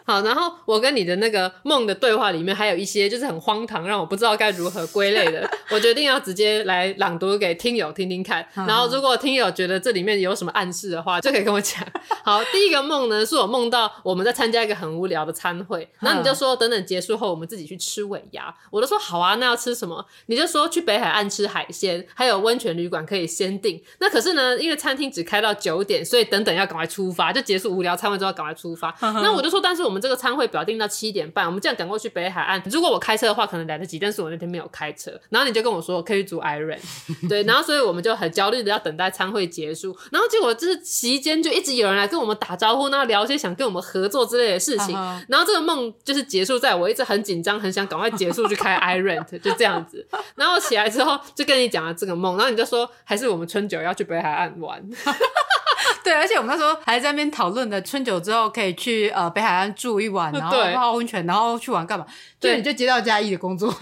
好，然后我跟你的那个梦的对话里面，还有一些就是很荒唐，让我不知道该如何归类的。<laughs> 我决定要直接来朗读给听友听听看。然后，如果听友觉得这里面有什么暗示的话，就可以跟我讲。好，第一个梦呢，是我梦到我们在参加一个很无聊的餐会，然后你就说等等结束后我们自己去吃尾牙。我都说好啊，那要吃什么？你就说去北海岸吃海鲜，还有温泉旅馆可以先订。那可是呢，因为餐厅只开到九点，所以等等要赶快出发，就结束无聊餐会之后赶快出发。那我就说，但是我们。这个餐会表定到七点半，我们这样赶过去北海岸。如果我开车的话，可能来得及，但是我那天没有开车。然后你就跟我说可以租 iRent，<laughs> 对，然后所以我们就很焦虑的要等待餐会结束。然后结果就是期间就一直有人来跟我们打招呼，然后聊一些想跟我们合作之类的事情。然后这个梦就是结束在我一直很紧张，很想赶快结束去开 iRent，<laughs> 就这样子。<laughs> 然后起来之后就跟你讲了这个梦，然后你就说还是我们春酒要去北海岸玩。对，而且我们那时候还在那边讨论的，春酒之后可以去呃北海岸住一晚，<laughs> 然后泡温泉，然后去玩干嘛？对，你就接到嘉义的工作。<laughs>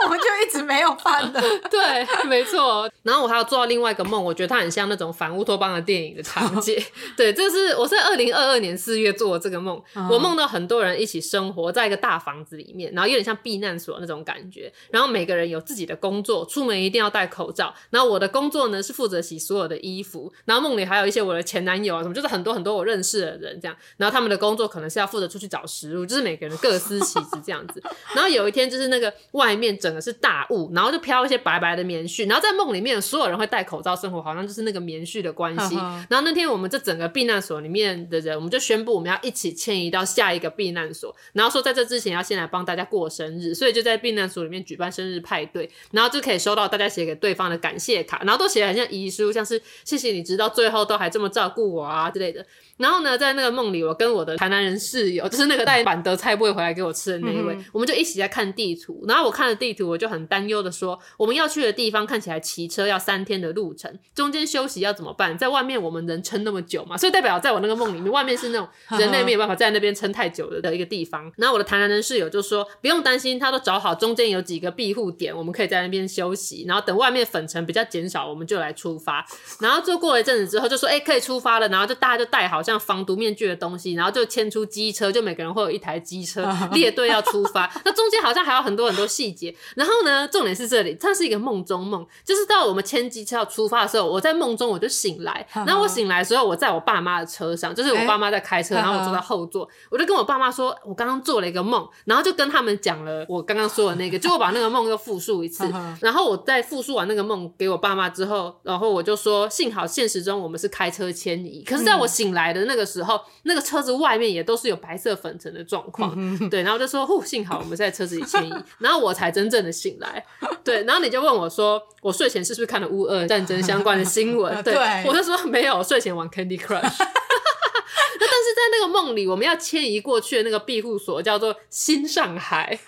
<laughs> 我们就一直没有办的，<laughs> 对，没错。然后我还有做到另外一个梦，我觉得它很像那种反乌托邦的电影的场景。<laughs> 对，这是我是在二零二二年四月做的这个梦，我梦到很多人一起生活在一个大房子里面，然后有点像避难所那种感觉。然后每个人有自己的工作，出门一定要戴口罩。然后我的工作呢是负责洗所有的衣服。然后梦里还有一些我的前男友啊什么，就是很多很多我认识的人这样。然后他们的工作可能是要负责出去找食物，就是每个人各司其职这样子。然后有一天就是那个外面整。整个是大雾，然后就飘一些白白的棉絮，然后在梦里面所有人会戴口罩生活，好像就是那个棉絮的关系。然后那天我们这整个避难所里面的人，我们就宣布我们要一起迁移到下一个避难所，然后说在这之前要先来帮大家过生日，所以就在避难所里面举办生日派对，然后就可以收到大家写给对方的感谢卡，然后都写得很像遗书，像是谢谢你直到最后都还这么照顾我啊之类的。然后呢，在那个梦里，我跟我的台南人室友，<laughs> 就是那个带板德菜不会回来给我吃的那一位，嗯、我们就一起在看地图。然后我看了地图，我就很担忧的说，我们要去的地方看起来骑车要三天的路程，中间休息要怎么办？在外面我们能撑那么久吗？所以代表在我那个梦里面，外面是那种 <laughs> 人类没有办法在那边撑太久的的一个地方。然后我的台南人室友就说，不用担心，他都找好中间有几个庇护点，我们可以在那边休息。然后等外面粉尘比较减少，我们就来出发。然后就过了一阵子之后，就说，哎，可以出发了。然后就大家就带好像防毒面具。的东西，然后就牵出机车，就每个人会有一台机车 <laughs> 列队要出发。那中间好像还有很多很多细节。然后呢，重点是这里，它是一个梦中梦，就是到我们牵机车要出发的时候，我在梦中我就醒来。然后我醒来的时候，我在我爸妈的车上，就是我爸妈在开车，然后我坐在后座，我就跟我爸妈说，我刚刚做了一个梦，然后就跟他们讲了我刚刚说的那个，就我把那个梦又复述一次。然后我在复述完那个梦给我爸妈之后，然后我就说，幸好现实中我们是开车迁移，可是在我醒来的那个时候。那个车子外面也都是有白色粉尘的状况，对，然后就说，呼，幸好我们在车子里迁移，然后我才真正的醒来，对，然后你就问我说，我睡前是不是看了乌俄战争相关的新闻？<laughs> 对，我就说没有，我睡前玩 Candy Crush。<laughs> 那但是在那个梦里，我们要迁移过去的那个庇护所叫做新上海。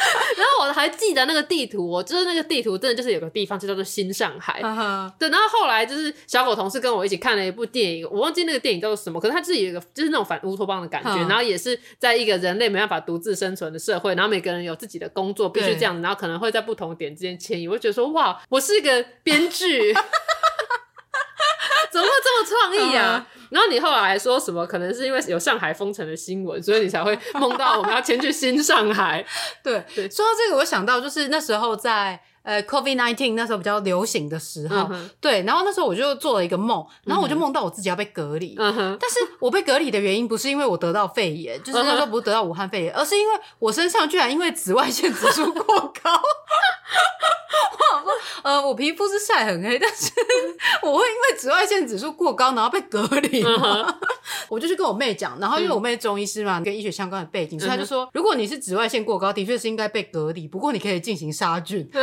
<laughs> 然后我还记得那个地图，我就是那个地图，真的就是有个地方就叫做新上海。Uh. 对，然后后来就是小狗同事跟我一起看了一部电影，我忘记那个电影叫做什么，可是它自己有一个就是那种反乌托邦的感觉，uh. 然后也是在一个人类没办法独自生存的社会，然后每个人有自己的工作，必须这样子，然后可能会在不同点之间迁移。我就觉得说，哇，我是一个编剧，<laughs> 怎么会这么创意啊？Uh. 然后你后来还说什么？可能是因为有上海封城的新闻，所以你才会梦到我们要迁去新上海。<laughs> 对对，说到这个，我想到就是那时候在呃，COVID nineteen 那时候比较流行的时候，嗯、对，然后那时候我就做了一个梦，然后我就梦到我自己要被隔离，嗯、但是我被隔离的原因不是因为我得到肺炎，就是那时候不是得到武汉肺炎，而是因为我身上居然因为紫外线指数过高，<laughs> 我想说，呃，我皮肤是晒很黑，但是 <laughs> 我会因为紫外线指数过高，然后被隔离，嗯、<laughs> 我就去跟我妹讲，然后因为我妹中医师嘛，跟医学相关的背景，嗯、所以她就说，如果你是紫外线过高，的确是应该被隔离，不过你可以进行杀菌。<laughs>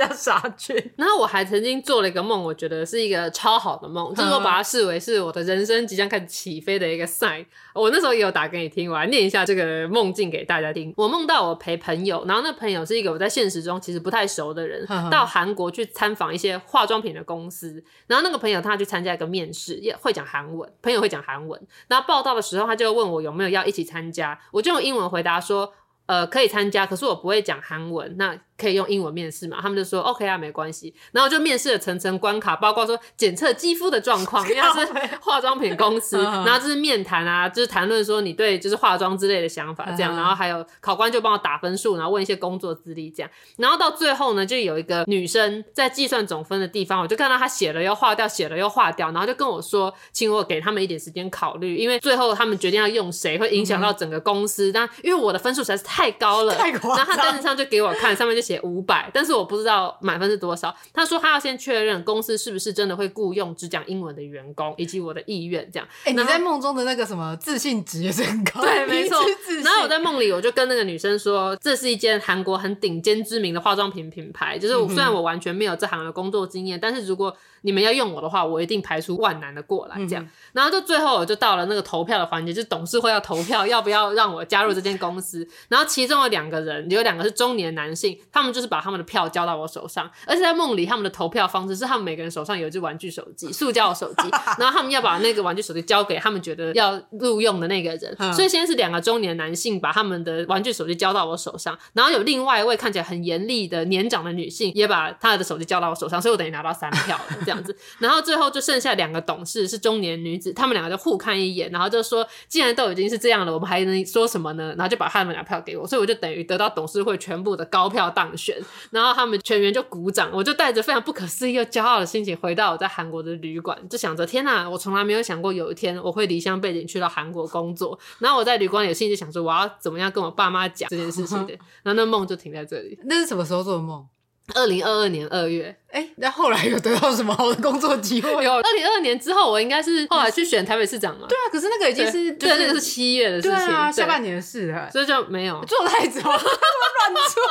我可以帮人家杀菌。<laughs> 然后我还曾经做了一个梦，我觉得是一个超好的梦，就是我把它视为是我的人生即将开始起飞的一个 sign。我那时候也有打给你听，我来念一下这个梦境给大家听。我梦到我陪朋友，然后那朋友是一个我在现实中其实不太熟的人，<laughs> 到韩国去参访一些化妆品的公司。然后那个朋友他去参加一个面试，也会讲韩文，朋友会讲韩文。然后报道的时候，他就问我有没有要一起参加，我就用英文回答说，呃，可以参加，可是我不会讲韩文。那可以用英文面试嘛？他们就说 OK 啊，没关系。然后就面试了层层关卡，包括说检测肌肤的状况，因为它是 <laughs> 化妆品公司。然后就是面谈啊，就是谈论说你对就是化妆之类的想法这样。然后还有考官就帮我打分数，然后问一些工作资历这样。然后到最后呢，就有一个女生在计算总分的地方，我就看到她写了又划掉，写了又划掉，然后就跟我说，请我给他们一点时间考虑，因为最后他们决定要用谁，会影响到整个公司。但因为我的分数实在是太高了，太。然后他单子上就给我看，上面就写五百，但是。我不知道满分是多少。他说他要先确认公司是不是真的会雇佣只讲英文的员工，以及我的意愿。这样，哎、欸，你在梦中的那个什么自信值也是很高。对，没错。然后我在梦里，我就跟那个女生说，这是一间韩国很顶尖知名的化妆品品牌。就是我虽然我完全没有这行的工作经验，但是如果你们要用我的话，我一定排除万难的过来。这样，然后就最后我就到了那个投票的环节，就是董事会要投票要不要让我加入这间公司。然后其中有两个人，有两个是中年男性，他们就是把他们的票。交到我手上，而且在梦里，他们的投票方式是他们每个人手上有一只玩具手机，<laughs> 塑胶手机，然后他们要把那个玩具手机交给他们觉得要录用的那个人。所以现在是两个中年男性把他们的玩具手机交到我手上，然后有另外一位看起来很严厉的年长的女性也把她的手机交到我手上，所以我等于拿到三票样子。<laughs> 然后最后就剩下两个董事是中年女子，他们两个就互看一眼，然后就说：“既然都已经是这样了，我们还能说什么呢？”然后就把他们俩票给我，所以我就等于得到董事会全部的高票当选，然后。他们全员就鼓掌，我就带着非常不可思议又骄傲的心情回到我在韩国的旅馆，就想着天哪，我从来没有想过有一天我会离乡背井去到韩国工作。然后我在旅馆有心就想说，我要怎么样跟我爸妈讲这件事情的。<laughs> 然后那梦就停在这里。那是什么时候做的梦？二零二二年二月。哎、欸，那后来有得到什么好的工作机会？有。二零二二年之后，我应该是后来去选台北市长嘛？对啊，可是那个已经是对，就是、对，那个是七月的事情，对啊、下半年的事了，所以就没有做太早，<laughs> 乱做。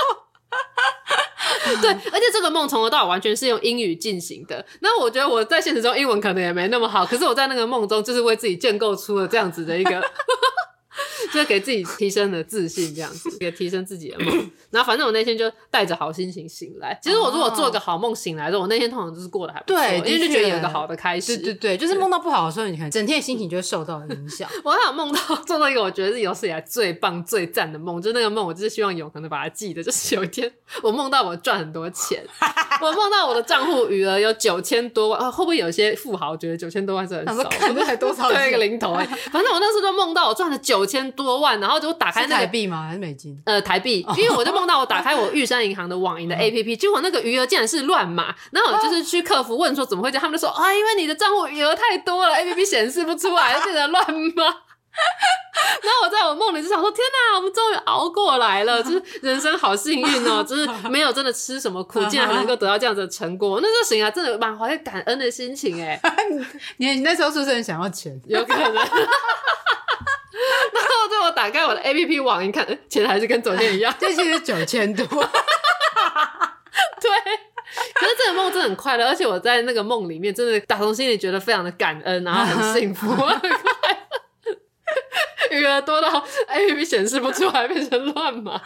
<laughs> 对，而且这个梦从头到尾完全是用英语进行的。那我觉得我在现实中英文可能也没那么好，可是我在那个梦中就是为自己建构出了这样子的一个。<laughs> 就给自己提升了自信，这样子 <laughs> 也提升自己的梦。然后反正我那天就带着好心情醒来。其实我如果做个好梦醒来的时候，我那天通常就是过得还不错，因为就觉得有一个好的开始。对对对，就是梦到不好的时候，你可能整天的心情就会受到影响。<laughs> 我还有梦到做到一个我觉得是有史以来最棒最赞的梦，就是那个梦，我就是希望永恒的把它记得。就是有一天我梦到我赚很多钱，我梦到我的账户余额有九千多万。啊，会不会有些富豪觉得九千多万是很少？看这才多少？对一个零头哎。反正我那时候就梦到我赚了九千多万，然后就打开、那个、台币吗？还是美金？呃，台币，因为我就梦到我打开我玉山银行的网银的 APP，结果那个余额竟然是乱码，然后我就是去客服问说怎么会这样，他们就说啊，因为你的账户余额太多了，APP 显示不出来，<laughs> 就变成乱码。<laughs> 然后我在我梦里就想说，天哪，我们终于熬过来了，<laughs> 就是人生好幸运哦，就是没有真的吃什么苦，竟然还能够得到这样子的成果。<laughs> 那就行啊真的满怀感恩的心情哎。你你那时候是不是很想要钱？有可能。然后最后打开我的 A P P 网一看，钱还是跟昨天一样，这些是九千多。对，可是这个梦真的很快乐，而且我在那个梦里面真的打从心里觉得非常的感恩，然后很幸福。<laughs> 余额多到 APP 显示不出来，变成乱码。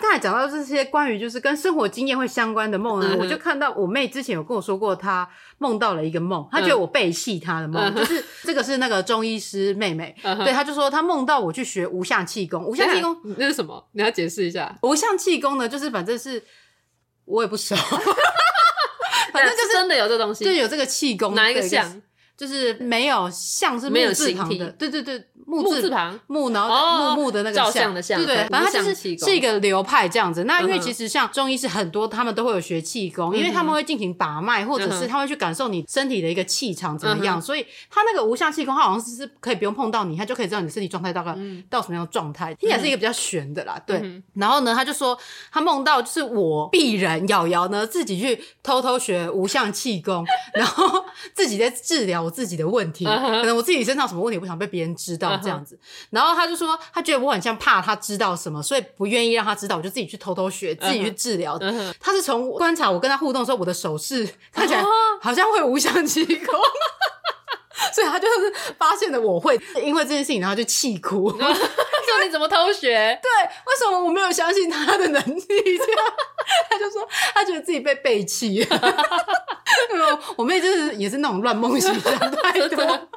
刚才讲到这些关于就是跟生活经验会相关的梦呢，嗯、我就看到我妹之前有跟我说过，她梦到了一个梦，她觉得我背弃她的梦，嗯、就是这个是那个中医师妹妹，嗯、对，她就说她梦到我去学无相气功，无相气功那是什么？你要解释一下。无相气功呢，就是反正是我也不熟，反正就 <laughs> 是真的有这东西，就有这个气功，哪一个相？就是没有相是木字旁的，对对对。木字旁木，然后木木的那个照相的相，对对，反正它就是是一个流派这样子。那因为其实像中医是很多，他们都会有学气功，因为他们会进行把脉，或者是他会去感受你身体的一个气场怎么样，所以他那个无相气功，他好像是是可以不用碰到你，他就可以知道你身体状态大概到什么样的状态。听起来是一个比较玄的啦，对。然后呢，他就说他梦到就是我鄙人瑶瑶呢自己去偷偷学无相气功，然后 <laughs> 自己在治疗我自己的问题，可能我自己身上什么问题不想被别人知道这样子。然后他就说他觉得我很像怕他知道什么，所以不愿意让他知道，我就自己去偷偷学，自己去治疗。他是从观察我跟他互动的时候，我的手势看起来好像会无相机功，<laughs> 所以他就是发现了我会因为这件事情，然后就气哭，<laughs> 说你怎么偷学？对，为什么我没有相信他的能力？这样他就说他觉得自己被背弃。<laughs> 我妹就是也是那种乱梦型的太多。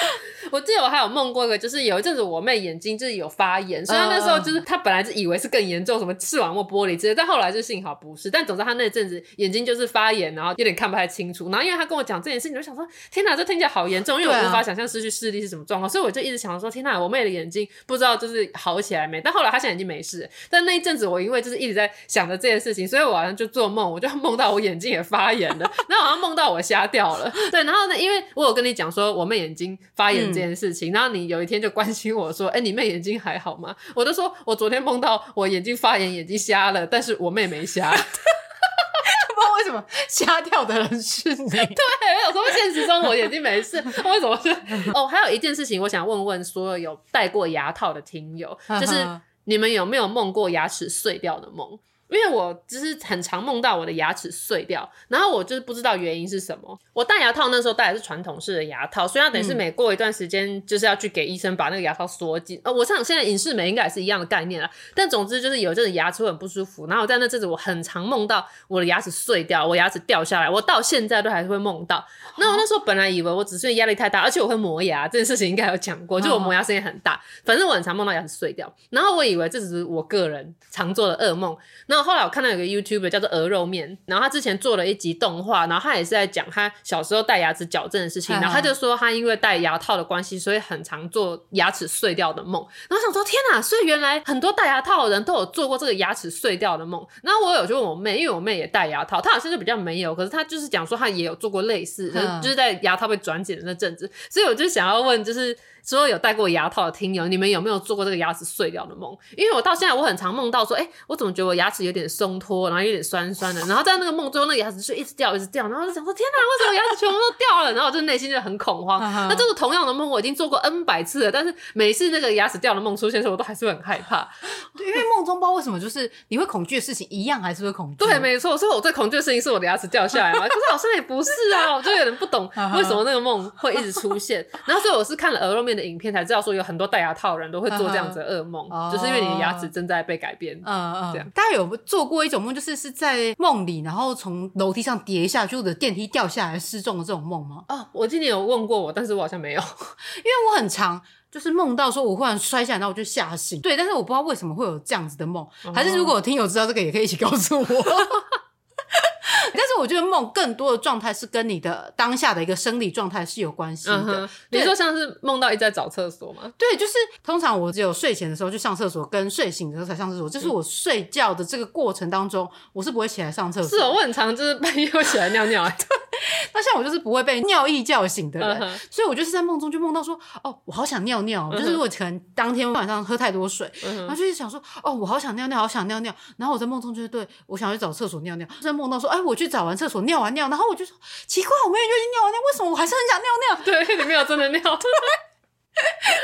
<laughs> 我记得我还有梦过一个，就是有一阵子我妹眼睛就是有发炎，虽然那时候就是她本来是以为是更严重，什么视网膜剥离之类，但后来就幸好不是。但总之她那阵子眼睛就是发炎，然后有点看不太清楚。然后因为她跟我讲这件事情，我就想说天哪，这听起来好严重，因为我无法想象失去视力是什么状况，所以我就一直想说天哪，我妹的眼睛不知道就是好起来没。但后来她现在已经没事。但那一阵子我因为就是一直在想着这件事情，所以我好像就做梦，我就梦到我眼睛也发炎了，<laughs> 然后好像梦到我瞎掉了。对，然后呢，因为我有跟你讲说我妹眼睛发炎。这件事情，然后你有一天就关心我说：“哎，你妹眼睛还好吗？”我就说：“我昨天梦到我眼睛发炎，眼睛瞎了，但是我妹没瞎。<laughs> ”不知道为什么瞎掉的人是你。对，我有时候现实中我眼睛没事，为什么是？哦，还有一件事情，我想问问所有有戴过牙套的听友，就是你们有没有梦过牙齿碎掉的梦？因为我就是很常梦到我的牙齿碎掉，然后我就是不知道原因是什么。我戴牙套那时候戴的是传统式的牙套，所以它等于是每过一段时间就是要去给医生把那个牙套缩紧。呃，我想现在隐适美应该也是一样的概念啦。但总之就是有阵子牙齿很不舒服，然后在那阵子我很常梦到我的牙齿碎掉，我牙齿掉下来，我到现在都还是会梦到。那我那时候本来以为我只是压力太大，而且我会磨牙这件事情应该有讲过，就我磨牙声音很大，反正我很常梦到牙齿碎掉。然后我以为这只是我个人常做的噩梦。然后后来我看到有个 YouTube 叫做鹅肉面，然后他之前做了一集动画，然后他也是在讲他小时候戴牙齿矫正的事情，然后他就说他因为戴牙套的关系，所以很常做牙齿碎掉的梦。然后想说天哪，所以原来很多戴牙套的人都有做过这个牙齿碎掉的梦。然后我有去问我妹，因为我妹也戴牙套，她好像就比较没有，可是她就是讲说她也有做过类似，就是在牙套被转剪的那阵子，所以我就想要问，就是。所有有戴过牙套的听友，你们有没有做过这个牙齿碎掉的梦？因为我到现在我很常梦到说，哎、欸，我怎么觉得我牙齿有点松脱，然后有点酸酸的，<laughs> 然后在那个梦中，那个牙齿就一直掉，一直掉，然后我就想说，天哪，为什么牙齿全部都掉了？然后我就内心就很恐慌。<laughs> 那这个同样的梦我已经做过 N 百次了，但是每次那个牙齿掉的梦出现的时候，我都还是会很害怕。<laughs> 对，因为梦中不知道为什么，就是你会恐惧的事情一样还是会恐惧。对，没错，所以我最恐惧的事情是我的牙齿掉下来嘛。可是好像也不是啊，我就有点不懂为什么那个梦会一直出现。然后所以我是看了鹅肉面的影片才知道说。有很多戴牙套的人都会做这样子的噩梦，uh huh. 就是因为你的牙齿正在被改变。嗯嗯、uh，huh. 这样。大家有做过一种梦，就是是在梦里，然后从楼梯上跌下去，或者电梯掉下来失重的这种梦吗？哦，我今年有问过我，但是我好像没有，<laughs> 因为我很长就是梦到说我忽然摔下来，然后我就吓醒。对，但是我不知道为什么会有这样子的梦，uh. 还是如果有听友知道这个，也可以一起告诉我。<laughs> <laughs> 但是我觉得梦更多的状态是跟你的当下的一个生理状态是有关系的。比如说像是梦到一直在找厕所吗？对，就是通常我只有睡前的时候去上厕所，跟睡醒的时候才上厕所。就是我睡觉的这个过程当中，我是不会起来上厕所。是哦，我很常就是半夜会起来尿尿。<laughs> 对，那像我就是不会被尿意叫醒的人，嗯、所以我就是在梦中就梦到说，哦，我好想尿尿。嗯、就是我可能当天晚上喝太多水，嗯、然后就是想说，哦，我好想尿尿，好想尿尿。然后我在梦中就是对我想要去找厕所尿尿，在梦到说，哎，我去找完厕所尿。完尿，然后我就说奇怪，我明明就已经尿完尿，为什么我还是很想尿尿？<laughs> 对，你没有真的尿。<laughs> 对，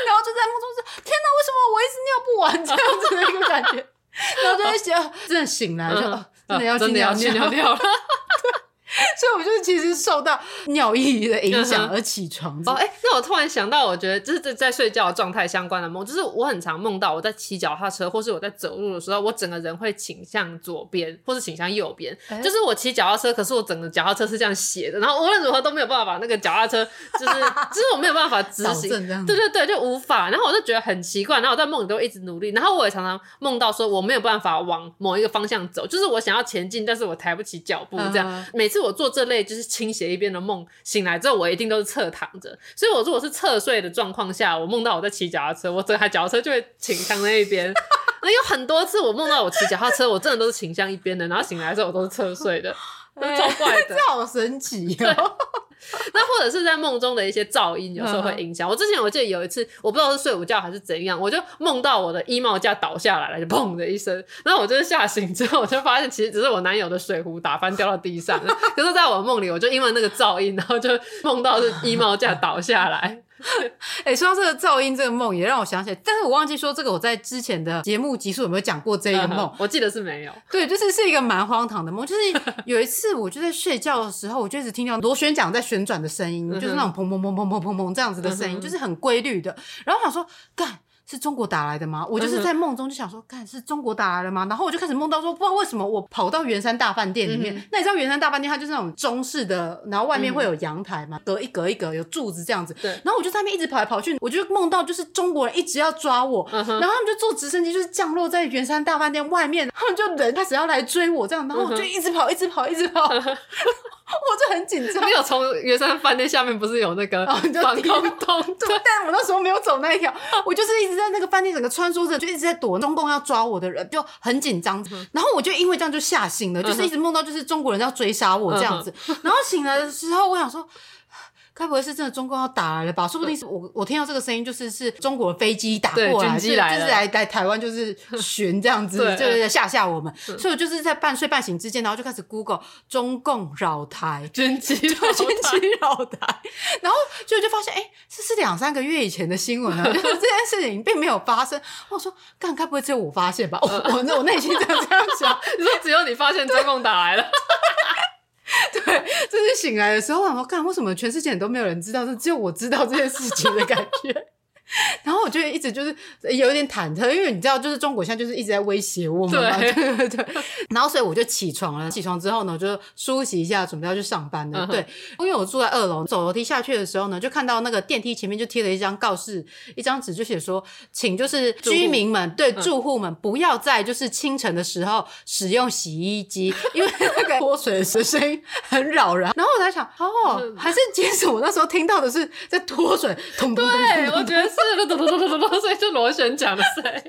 然后就在梦中说：天哪，为什么我一直尿不完？这样子的一个感觉。<laughs> 然后就在想，真的醒来就真的要去尿尿尿了。<laughs> 所以，我就其实受到尿意的影响而起床。哦，哎，那我突然想到，我觉得就是在在睡觉的状态相关的梦，就是我很常梦到我在骑脚踏车，或是我在走路的时候，我整个人会倾向左边，或是倾向右边。欸、就是我骑脚踏车，可是我整个脚踏车是这样斜的，然后无论如何都没有办法把那个脚踏车，就是 <laughs> 就是我没有办法执行。对对对，就无法。然后我就觉得很奇怪，然后我在梦里都一直努力，然后我也常常梦到说我没有办法往某一个方向走，就是我想要前进，但是我抬不起脚步这样。嗯、每次我做这类就是倾斜一边的梦，醒来之后我一定都是侧躺着。所以我如果是侧睡的状况下，我梦到我在骑脚踏车，我整台脚踏车就会倾向那一边。<laughs> 那有很多次我梦到我骑脚踏车，我真的都是倾向一边的，然后醒来的时候我都是侧睡的，超怪的，这好神奇哦。那或者是在梦中的一些噪音，有时候会影响。我之前我记得有一次，我不知道是睡午觉还是怎样，我就梦到我的衣帽架倒下来了，就砰的一声。然后我就是吓醒之后，我就发现其实只是我男友的水壶打翻掉到地上了。<laughs> 可是在我梦里，我就因为那个噪音，然后就梦到是衣帽架倒下来。<laughs> 哎、欸，说到这个噪音，这个梦也让我想起来，但是我忘记说这个我在之前的节目集数有没有讲过这一个梦、嗯？我记得是没有。对，就是是一个蛮荒唐的梦，就是有一次我就在睡觉的时候，我就一直听到螺旋桨在旋转的声音，就是那种砰砰砰砰砰砰砰这样子的声音，就是很规律的。然后我想说，干。是中国打来的吗？我就是在梦中就想说，看是中国打来的吗？然后我就开始梦到说，不知道为什么我跑到圆山大饭店里面。嗯、那你知道圆山大饭店它就是那种中式的，然后外面会有阳台嘛，隔一格一格有柱子这样子。对。然后我就在那边一直跑来跑去，我就梦到就是中国人一直要抓我，嗯、然后他们就坐直升机就是降落在圆山大饭店外面，他们就人开始要来追我这样，然后我就一直跑，一直跑，一直跑。<laughs> 嗯 <laughs> 我就很紧张。没有从圆山饭店下面不是有那个防空洞？<laughs> 对，但我那时候没有走那一条，我就是一直在那个饭店整个穿梭着，就一直在躲中共要抓我的人，就很紧张。然后我就因为这样就吓醒了，就是一直梦到就是中国人要追杀我这样子。然后醒来的时候，我想说。该不会是真的中共要打来了吧？说不定是我我听到这个声音，就是是中国的飞机打过来，军机来就是来来台湾就是巡这样子，<laughs> 就是吓吓我们。所以我就是在半睡半醒之间，然后就开始 Google 中共扰台 <laughs> 军机，<laughs> 军机扰台，然后就就发现，哎、欸，这是两三个月以前的新闻啊，就是这件事情并没有发生。我说，干，该不会只有我发现吧？我我我内心这样这样想，你说只有你发现中共打来了。<laughs> 对，就是醒来的时候，我想说，看为什么全世界都没有人知道，就只有我知道这件事情的感觉。然后我就一直就是有一点忐忑，因为你知道，就是中国现在就是一直在威胁我们嘛，对对 <laughs> 对。然后所以我就起床了，起床之后呢，我就梳洗一下，准备要去上班了。Uh. 对，因为我住在二楼，走楼梯下去的时候呢，就看到那个电梯前面就贴了一张告示，一张纸就写说，请就是居民们对住户们不要在就是清晨的时候使用洗衣机，因为那个脱水的 <laughs> 声音很扰人。然后我在想，哦，还是即使我那时候听到的是在脱水，咚咚咚咚咚咚。对，我觉得 <laughs> 是。咚咚咚咚咚，所以就螺旋桨的声音，害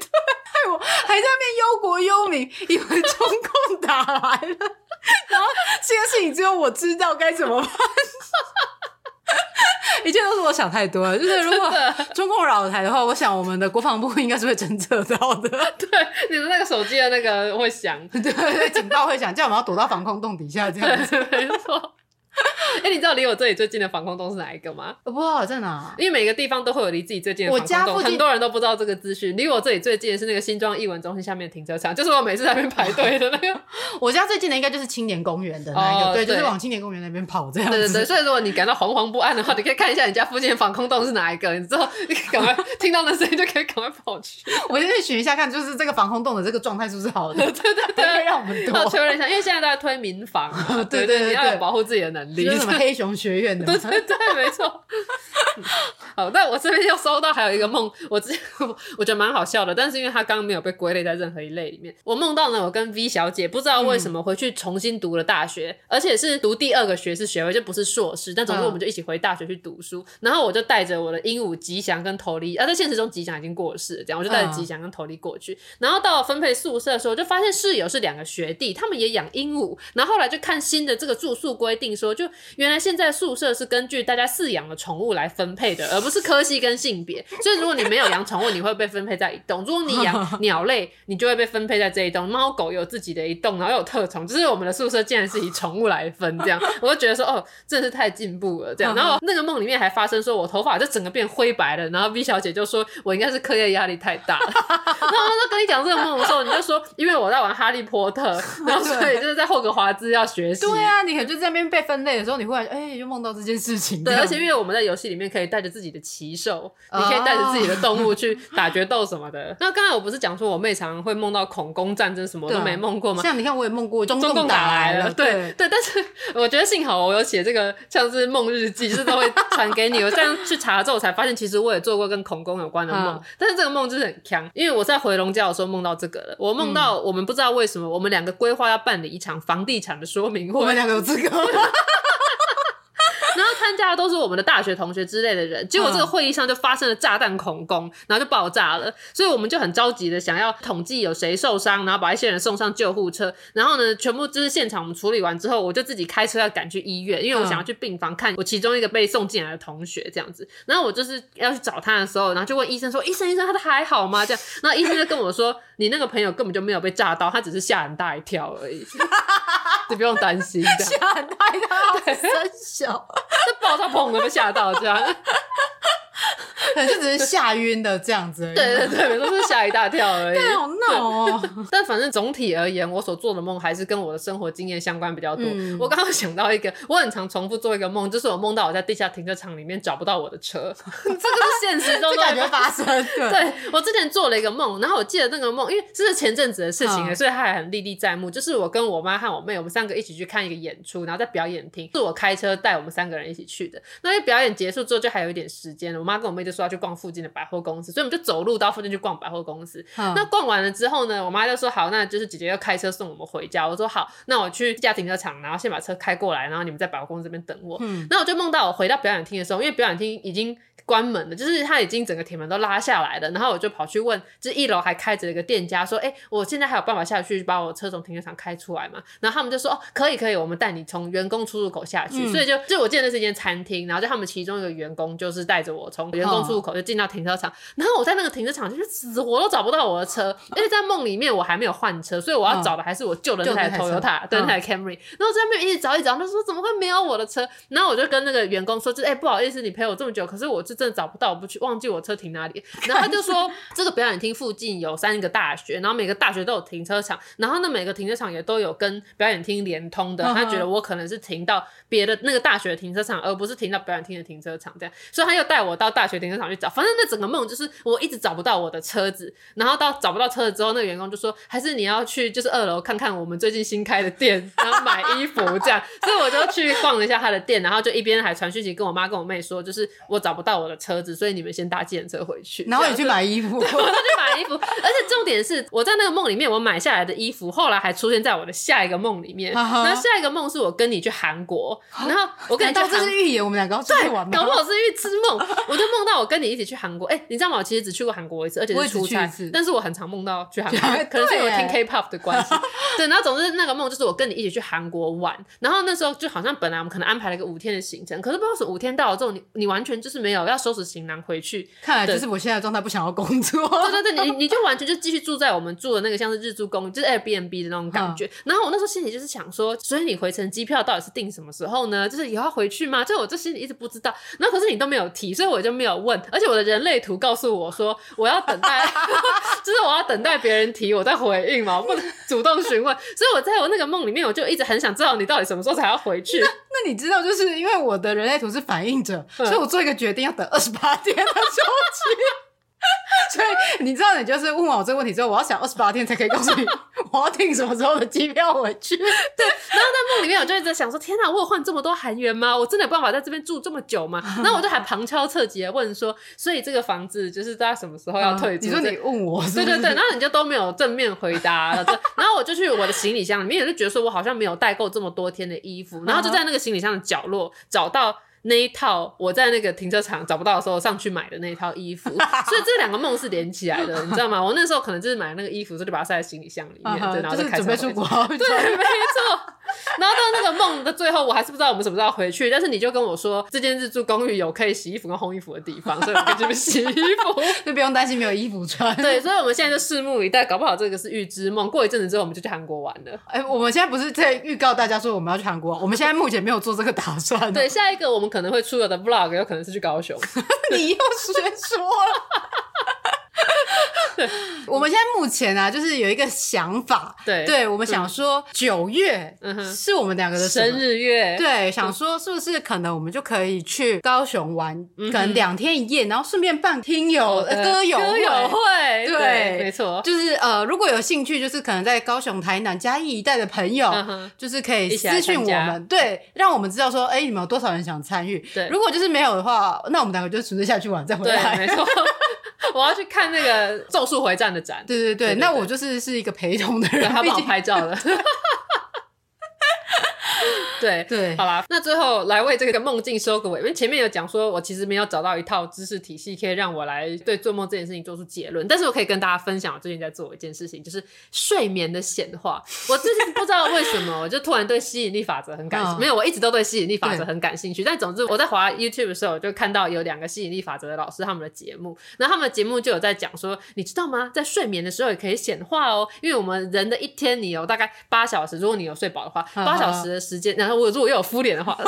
我还在那边忧国忧民，以为中共打来了，然后这件事情只有我知道该怎么办，<laughs> 一切都是我想太多了。就是如果中共扰台的话，我想我们的国防部应该是会侦测到的。对，你的那个手机的那个会响，对 <laughs> 对，警报会响，叫我们要躲到防空洞底下，这样子没错。<laughs> 哎、欸，你知道离我这里最近的防空洞是哪一个吗？我不知道在哪，因为每个地方都会有离自己最近的防空洞。很多人都不知道这个资讯。离我这里最近的是那个新庄艺文中心下面的停车场，就是我每次在那边排队的那个。<laughs> 我家最近的应该就是青年公园的那个，哦，对，就是往青年公园那边跑这样子。对对对，所以如果你感到惶惶不安的话，你可以看一下你家附近的防空洞是哪一个，你之后你赶快 <laughs> 听到那声音就可以赶快跑去。我先去寻一下看，就是这个防空洞的这个状态是不是好的？对对对，对，让我们多确认一下，因为现在都在推民防，对对对，对，你要有保护自己的能力。什么黑熊？学院的，对对对，没错。<laughs> 好，那我这边又收到还有一个梦，我之前 <laughs> 我觉得蛮好笑的，但是因为他刚刚没有被归类在任何一类里面。我梦到呢，我跟 V 小姐不知道为什么回去重新读了大学，嗯、而且是读第二个学士学位，就不是硕士。但总之我们就一起回大学去读书。嗯、然后我就带着我的鹦鹉吉祥跟头离，啊，在现实中吉祥已经过世了，这样我就带着吉祥跟头离过去。嗯、然后到了分配宿舍的时候，就发现室友是两个学弟，他们也养鹦鹉。然后后来就看新的这个住宿规定说，就原来现在宿舍是根据大家饲养的宠物来分配的，而不是科系跟性别。<laughs> 所以如果你没有养宠物，你会被分配在一栋；如果你养 <laughs> 鸟类，你就会被分配在这一栋。猫狗有自己的一栋，然后有特宠，就是我们的宿舍竟然是以宠物来分，这样我就觉得说，哦，真的是太进步了。这样，<laughs> 然后那个梦里面还发生说我头发就整个变灰白了，然后 V 小姐就说我应该是课业压力太大了。然后她跟你讲这个梦的时候，你就说因为我在玩哈利波特，然后所以就是在霍格华兹要学习。对啊，你可能就在那边被分类的时候，你忽然哎、欸，就梦到这件事情。对，而且因为我们在游戏里面。可以带着自己的奇兽，你可以带着自己的动物去打决斗什么的。<laughs> 那刚才我不是讲说我妹常常会梦到恐攻战争，什么都没梦过吗？像你看，我也梦过中共打来了，对对。但是我觉得幸好我有写这个像是梦日记，就是都会传给你。我这样去查之后才发现，其实我也做过跟恐攻有关的梦，但是这个梦就是很强，因为我在回笼觉的时候梦到这个了。我梦到我们不知道为什么，我们两个规划要办理一场房地产的说明会，我们两个有资格。<laughs> <laughs> 然后参加的都是我们的大学同学之类的人，结果这个会议上就发生了炸弹恐攻，然后就爆炸了，所以我们就很着急的想要统计有谁受伤，然后把一些人送上救护车，然后呢，全部就是现场我们处理完之后，我就自己开车要赶去医院，因为我想要去病房看我其中一个被送进来的同学这样子，然后我就是要去找他的时候，然后就问医生说：“医生，医生，他的还好吗？”这样，然后医生就跟我说：“你那个朋友根本就没有被炸到，他只是吓很大一跳而已，<laughs> 你不用担心。”吓很大一跳，很小。<laughs> 这爆炸砰的被吓到，这样。可能就只是吓晕的这样子而已。对对对，都是吓一大跳而已。<laughs> 对，好闹哦。但反正总体而言，我所做的梦还是跟我的生活经验相关比较多。嗯、我刚刚想到一个，我很常重复做一个梦，就是我梦到我在地下停车场里面找不到我的车。<laughs> 这个是现实中 <laughs> 感觉发生。对，对我之前做了一个梦，然后我记得那个梦，因为这是前阵子的事情，嗯、所以它还很历历在目。就是我跟我妈和我妹，我们三个一起去看一个演出，然后在表演厅是我开车带我们三个人一起去的。那因为表演结束之后，就还有一点时间了，我妈跟我妹就说要去逛附近的百货公司，所以我们就走路到附近去逛百货公司。嗯、那逛完了之后呢，我妈就说好，那就是姐姐要开车送我们回家。我说好，那我去家停车场，然后先把车开过来，然后你们在百货公司这边等我。嗯，那我就梦到我回到表演厅的时候，因为表演厅已经。关门了，就是它已经整个铁门都拉下来了，然后我就跑去问，就是一楼还开着一个店家，说，哎、欸，我现在还有办法下去把我车从停车场开出来吗？然后他们就说，哦，可以可以，我们带你从员工出入口下去。嗯、所以就就我记得那是一间餐厅，然后就他们其中一个员工就是带着我从员工出入口就进到停车场，哦、然后我在那个停车场就是死活都找不到我的车，因为在梦里面我还没有换车，所以我要找的还是我旧的那台 Toyota，对，那台 Camry。然后在那边一直找一直找，他说怎么会没有我的车？然后我就跟那个员工说，就哎、欸、不好意思，你陪我这么久，可是我是真的找不到，我不去。忘记我车停哪里，然后他就说 <laughs> 这个表演厅附近有三个大学，然后每个大学都有停车场，然后那每个停车场也都有跟表演厅连通的。他觉得我可能是停到别的那个大学的停车场，而不是停到表演厅的停车场这样，所以他又带我到大学停车场去找。反正那整个梦就是我一直找不到我的车子，然后到找不到车子之后，那个员工就说还是你要去就是二楼看看我们最近新开的店，然后买衣服这样。<laughs> 所以我就去逛了一下他的店，然后就一边还传讯息跟我妈跟我妹说，就是我找不到我的车子，所以你们先搭计程车回去，然后你去买衣服，对，我就去买衣服，<laughs> 而且重点是我在那个梦里面，我买下来的衣服后来还出现在我的下一个梦里面。然后下一个梦是我跟你去韩国，然后我跟你到这是预言，我们两个要出去玩吗？搞不好是预知梦，我就梦到我跟你一起去韩国。哎，你知道吗？我其实只去过韩国一次，而且是出差，但是我很常梦到去韩国，<laughs> 可能是因为听 K-pop 的关系。对，然后总之那个梦就是我跟你一起去韩国玩，然后那时候就好像本来我们可能安排了一个五天的行程，可是不知道是五天到了之后，你你完全就是没有要收拾行囊回去。看来就是我现在状态不想要工作。对对对，<laughs> 你你就完全就继续住在我们住的那个像是日租公寓，就是 Airbnb 的那种感觉。然后我那时候心里就是想说，所以你回程机票到底是订什么时候呢？就是以后要回去吗？就我这心里一直不知道。然后可是你都没有提，所以我就没有问。而且我的人类图告诉我说，我要等待，<laughs> 就是我要等待别人提，我再回应嘛，我不能主动询问。所以我在我那个梦里面，我就一直很想知道你到底什么时候才要回去。那，那你知道，就是因为我的人类图是反应者，嗯、所以我做一个决定要等二十八天的周期。<laughs> 所以你知道，你就是问完我这个问题之后，我要想二十八天才可以告诉你 <laughs> 我要订什么时候的机票回去。对，然后在梦里面，我就一直想说：天哪，我有换这么多韩元吗？我真的有办法在这边住这么久吗？<laughs> 然后我就还旁敲侧击的问说：所以这个房子就是大家什么时候要退租？你说你问我是是？对对对，然后你就都没有正面回答。然后我就去我的行李箱里面，也是觉得说我好像没有带够这么多天的衣服，然后就在那个行李箱的角落找到。那一套我在那个停车场找不到的时候上去买的那一套衣服，<laughs> 所以这两个梦是连起来的，你知道吗？我那时候可能就是买那个衣服，所以就把它塞在行李箱里面，对，然后就开始准备出国。<laughs> 对，没错。然后到那个梦的最后，我还是不知道我们什么时候要回去，但是你就跟我说，这间日租公寓有可以洗衣服跟烘衣服的地方，所以我可以这边 <laughs> 洗衣服，就不用担心没有衣服穿。对，所以我们现在就拭目以待，搞不好这个是预知梦，过一阵子之后我们就去韩国玩了。哎、欸，我们现在不是在预告大家说我们要去韩国，我们现在目前没有做这个打算。对，下一个我们可能会出游的 vlog 有可能是去高雄。<laughs> 你又学说了。<laughs> 我们现在目前啊，就是有一个想法，对，对我们想说九月是我们两个的生日月，对，想说是不是可能我们就可以去高雄玩，可能两天一夜，然后顺便办听友歌友歌友会，对，没错，就是呃，如果有兴趣，就是可能在高雄、台南、嘉义一带的朋友，就是可以私讯我们，对，让我们知道说，哎，你们有多少人想参与？对，如果就是没有的话，那我们两个就纯粹下去玩，再回来，没错。<laughs> 我要去看那个《咒术回战》的展。对对对，那我就是是一个陪同的人，他帮我拍照的。<laughs> <laughs> 对对，好啦，那最后来为这个梦境收个尾，因为前面有讲说，我其实没有找到一套知识体系可以让我来对做梦这件事情做出结论，但是我可以跟大家分享，我最近在做一件事情，就是睡眠的显化。<laughs> 我最近不知道为什么，我就突然对吸引力法则很感兴没有，我一直都对吸引力法则很感兴趣。但总之，我在滑 YouTube 的时候，我就看到有两个吸引力法则的老师他们的节目，然后他们的节目就有在讲说，你知道吗？在睡眠的时候也可以显化哦，因为我们人的一天，你有大概八小时，如果你有睡饱的话，八小时的时间，然后我如果又有敷脸的话，<laughs>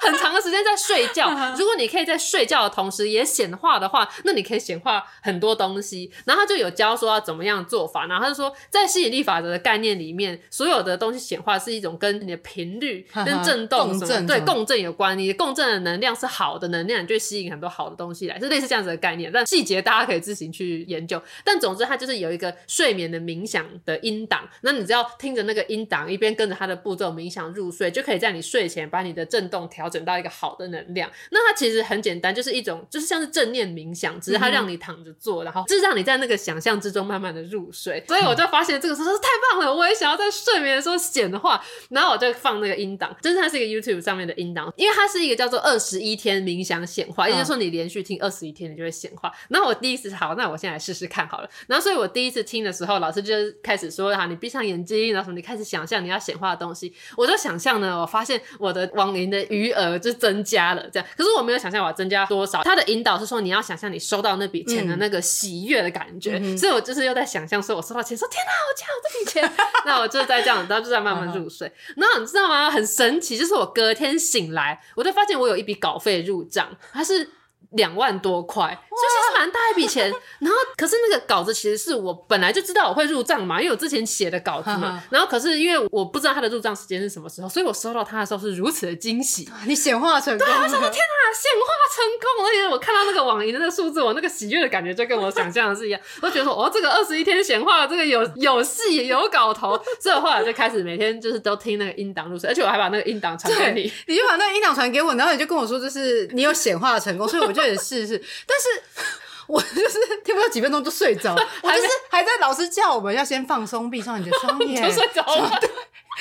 很长的时间在睡觉。<laughs> 如果你可以在睡觉的同时也显化的话，那你可以显化很多东西。然后他就有教说要怎么样做法。然后他就说，在吸引力法则的概念里面，所有的东西显化是一种跟你的频率、跟震动什么对共振有关。你的共振的能量是好的能量，你就会吸引很多好的东西来，是类似这样子的概念。但细节大家可以自行去研究。但总之，它就是有一个睡眠的冥想的音档。那你只要听着那个音档，一边跟着它的步骤冥想入睡，就可以在你睡前把你的震动调整到一个好的能量。那它其实很简单，就是一种就是像是正念冥想，只是它让你躺着做，然后就是让你在那个想象之中慢慢的入睡。所以我就发现这个时候太棒了，我也想要在睡眠的时候显化。然后我就放那个音档，就是它是一个 YouTube 上面的音档，因为它是一个叫做二十一天冥想显化，也就是说你连续听二十一天，你就会显化。然后我第一次好，那我现在来试试看好了。然后所以我第一次听的时候，老师就开始说哈，你闭上眼睛，然后什么你开始想象你要显化的东西。我就想象呢，我发现。我的网银的余额就增加了，这样。可是我没有想象我要增加多少。他的引导是说，你要想象你收到那笔钱的那个喜悦的感觉。嗯、所以我就是又在想象说，我收到钱，说天哪，我竟然有这笔钱。<laughs> 那我就在这样，然后就在慢慢入睡。然后你知道吗？很神奇，就是我隔天醒来，我就发现我有一笔稿费入账，它是。两万多块，就其实蛮大一笔钱。然后，可是那个稿子其实是我本来就知道我会入账嘛，因为我之前写的稿子嘛。然后，可是因为我不知道他的入账时间是什么时候，所以我收到他的时候是如此的惊喜。你显化成功了，对，我想说天哪，显化成功了！而且我看到那个网银的那个数字，我那个喜悦的感觉就跟我想象的是一样。我觉得说，哦，这个二十一天显化，这个有有戏有搞头。所以我后来就开始每天就是都听那个音档入睡，而且我还把那个音档传给你，你就把那个音档传给我，然后你就跟我说，就是你有显化成功，所以我就。也是是，但是我就是听不到几分钟就睡着，我就是还在老师叫我们要先放松，闭上你的双 <laughs> 眼，就睡着了。对，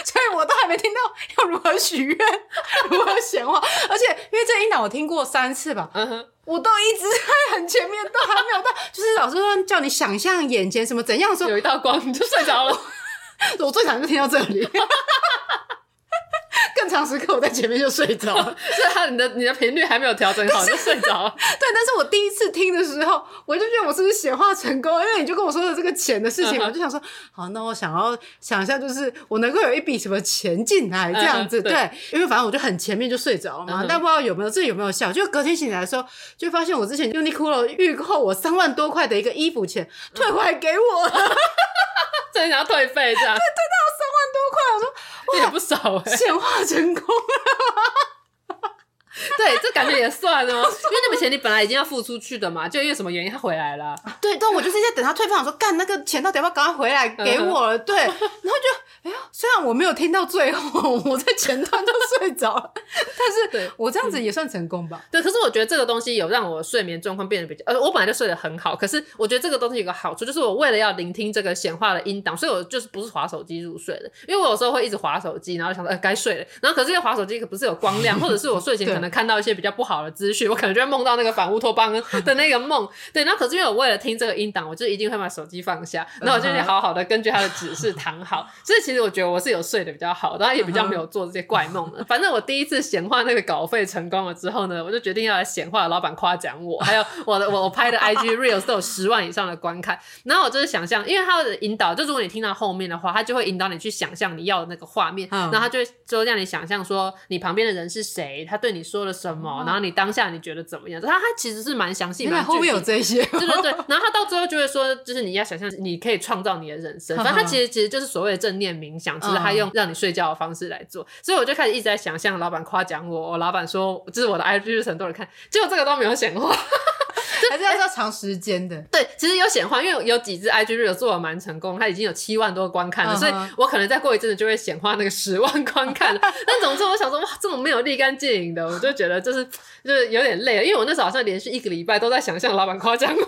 所以我都还没听到要如何许愿，<laughs> 如何显化，而且因为这一档我听过三次吧，嗯哼，我都一直在很前面，都还没有到，就是老师说叫你想象眼前什么怎样的时候，有一道光你就睡着了，我最想就听到这里。<laughs> <laughs> 更长时刻我在前面就睡着了，<laughs> 所以他你的你的频率还没有调整好 <laughs> 就睡着了。对，但是我第一次听的时候，我就觉得我是不是显化成功？因为你就跟我说的这个钱的事情，我就想说，好，那我想要想一下，就是我能够有一笔什么钱进来这样子。对，因为反正我就很前面就睡着了嘛，但不知道有没有这有没有效？就隔天醒来的时候，就发现我之前 Uniqlo 预扣我三万多块的一个衣服钱退回来给我了，真的想要退费这样？对，退到三万多块，我说。也不少哎、欸，显化成功了。<laughs> 对，这感觉也算哦，因为那笔钱你本来已经要付出去的嘛，就因为什么原因他回来了。<laughs> 对，但我就是在等他退费，说干那个钱到底要不要赶快回来给我了？对，然后就哎呀，虽然我没有听到最后，<laughs> 我在前段都睡着了，但是对我这样子也算成功吧？对，可是我觉得这个东西有让我睡眠状况变得比较，呃，我本来就睡得很好，可是我觉得这个东西有个好处，就是我为了要聆听这个显化的音档，所以我就是不是划手机入睡的，因为我有时候会一直划手机，然后想说，哎，该睡了，然后可是因为滑手机可不是有光亮，或者是我睡前可能看到一些比较不好的资讯，我可能就会梦到那个反乌托邦的那个梦。<laughs> 对，然后可是因为我为了听这个音档，我就一定会把手机放下，那我就得好好的根据他的指示躺好。所以其实我觉得我是有睡得比较好，然后也比较没有做这些怪梦的。<laughs> 反正我第一次次显化那个稿费成功了之后呢，我就决定要来显化老板夸奖我，还有我的我我拍的 IG Reels 都有十万以上的观看。然后我就是想象，因为他的引导，就如果你听到后面的话，他就会引导你去想象你要的那个画面，嗯、然后他就会说让你想象说你旁边的人是谁，他对你说了什么，嗯、然后你当下你觉得怎么样？他他其实是蛮详细，蛮后面有这些，<laughs> 对对对。然后他到最后就会说，就是你要想象你可以创造你的人生，<laughs> 反正他其实其实就是所谓的正念冥想，只是他用让你睡觉的方式来做。所以我就开始一直在想象老板夸奖我，我老板说这是我的 IG 很多人看，结果这个都没有显化。<laughs> 还是要要长时间的，对，其实有显化，因为有几支 IG Reel 做的蛮成功，它已经有七万多观看了，uh huh. 所以我可能再过一阵子就会显化那个十万观看了。<laughs> 但总之，我想说，哇，这种没有立竿见影的，我就觉得就是就是有点累了，因为我那时候好像连续一个礼拜都在想象老板夸奖我。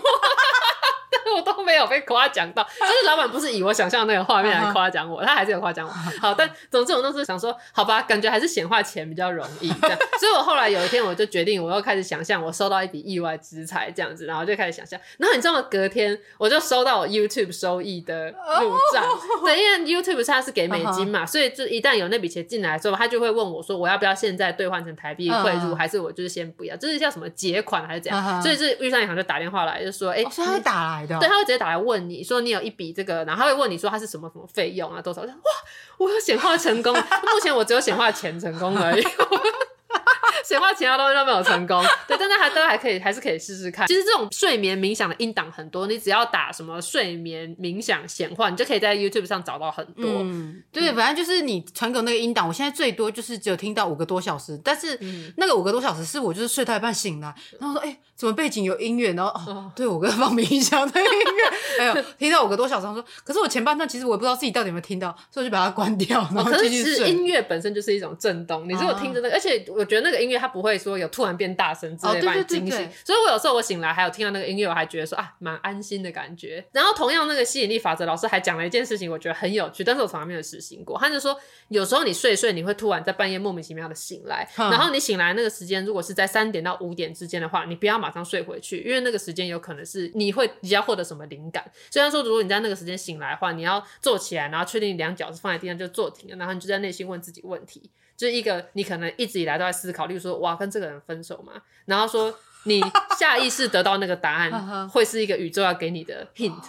<laughs> 我都没有被夸奖到，就是老板不是以我想象的那个画面来夸奖我，他还是有夸奖我。好，但总之我那时候想说，好吧，感觉还是显化钱比较容易这样。所以我后来有一天我就决定，我又开始想象我收到一笔意外之财这样子，然后就开始想象。然后你知道吗？隔天我就收到我 YouTube 收益的入账，对，因为 YouTube 它是给美金嘛，所以就一旦有那笔钱进来之后，他就会问我说，我要不要现在兑换成台币汇入，还是我就是先不要？就是叫什么结款还是怎样？所以是预算银行就打电话来，就说，哎，他会打来的。对，他会直接打来问你说，你有一笔这个，然后他会问你说他是什么什么费用啊，多少？哇，我有显化成功，<laughs> 目前我只有显化钱成功而已。显化其他东西都没有成功，对，但是还都还可以，还是可以试试看。其实这种睡眠冥想的音档很多，你只要打什么睡眠冥想显化，你就可以在 YouTube 上找到很多。嗯，对，嗯、反正就是你传给我那个音档，我现在最多就是只有听到五个多小时，但是那个五个多小时是我就是睡到一半醒来，然后说，哎、欸，怎么背景有音乐？然后哦，对我跟放冥想的音乐，<laughs> 哎呦，听到五个多小时，我说，可是我前半段其实我也不知道自己到底有没有听到，所以我就把它关掉，然后继续睡。哦、可是音乐本身就是一种震动，你如果听着那个，啊、而且我觉得那个音乐。它不会说有突然变大声之类的把你惊醒，所以我有时候我醒来还有听到那个音乐，我还觉得说啊，蛮安心的感觉。然后同样那个吸引力法则老师还讲了一件事情，我觉得很有趣，但是我从来没有实行过。他就说有时候你睡睡，你会突然在半夜莫名其妙的醒来，然后你醒来那个时间如果是在三点到五点之间的话，你不要马上睡回去，因为那个时间有可能是你会比较获得什么灵感。虽然说如果你在那个时间醒来的话，你要坐起来，然后确定两脚是放在地上就坐停了，然后你就在内心问自己问题。就是一个你可能一直以来都在思考，例如说，我要跟这个人分手嘛，然后说你下意识得到那个答案，<laughs> 会是一个宇宙要给你的 hint。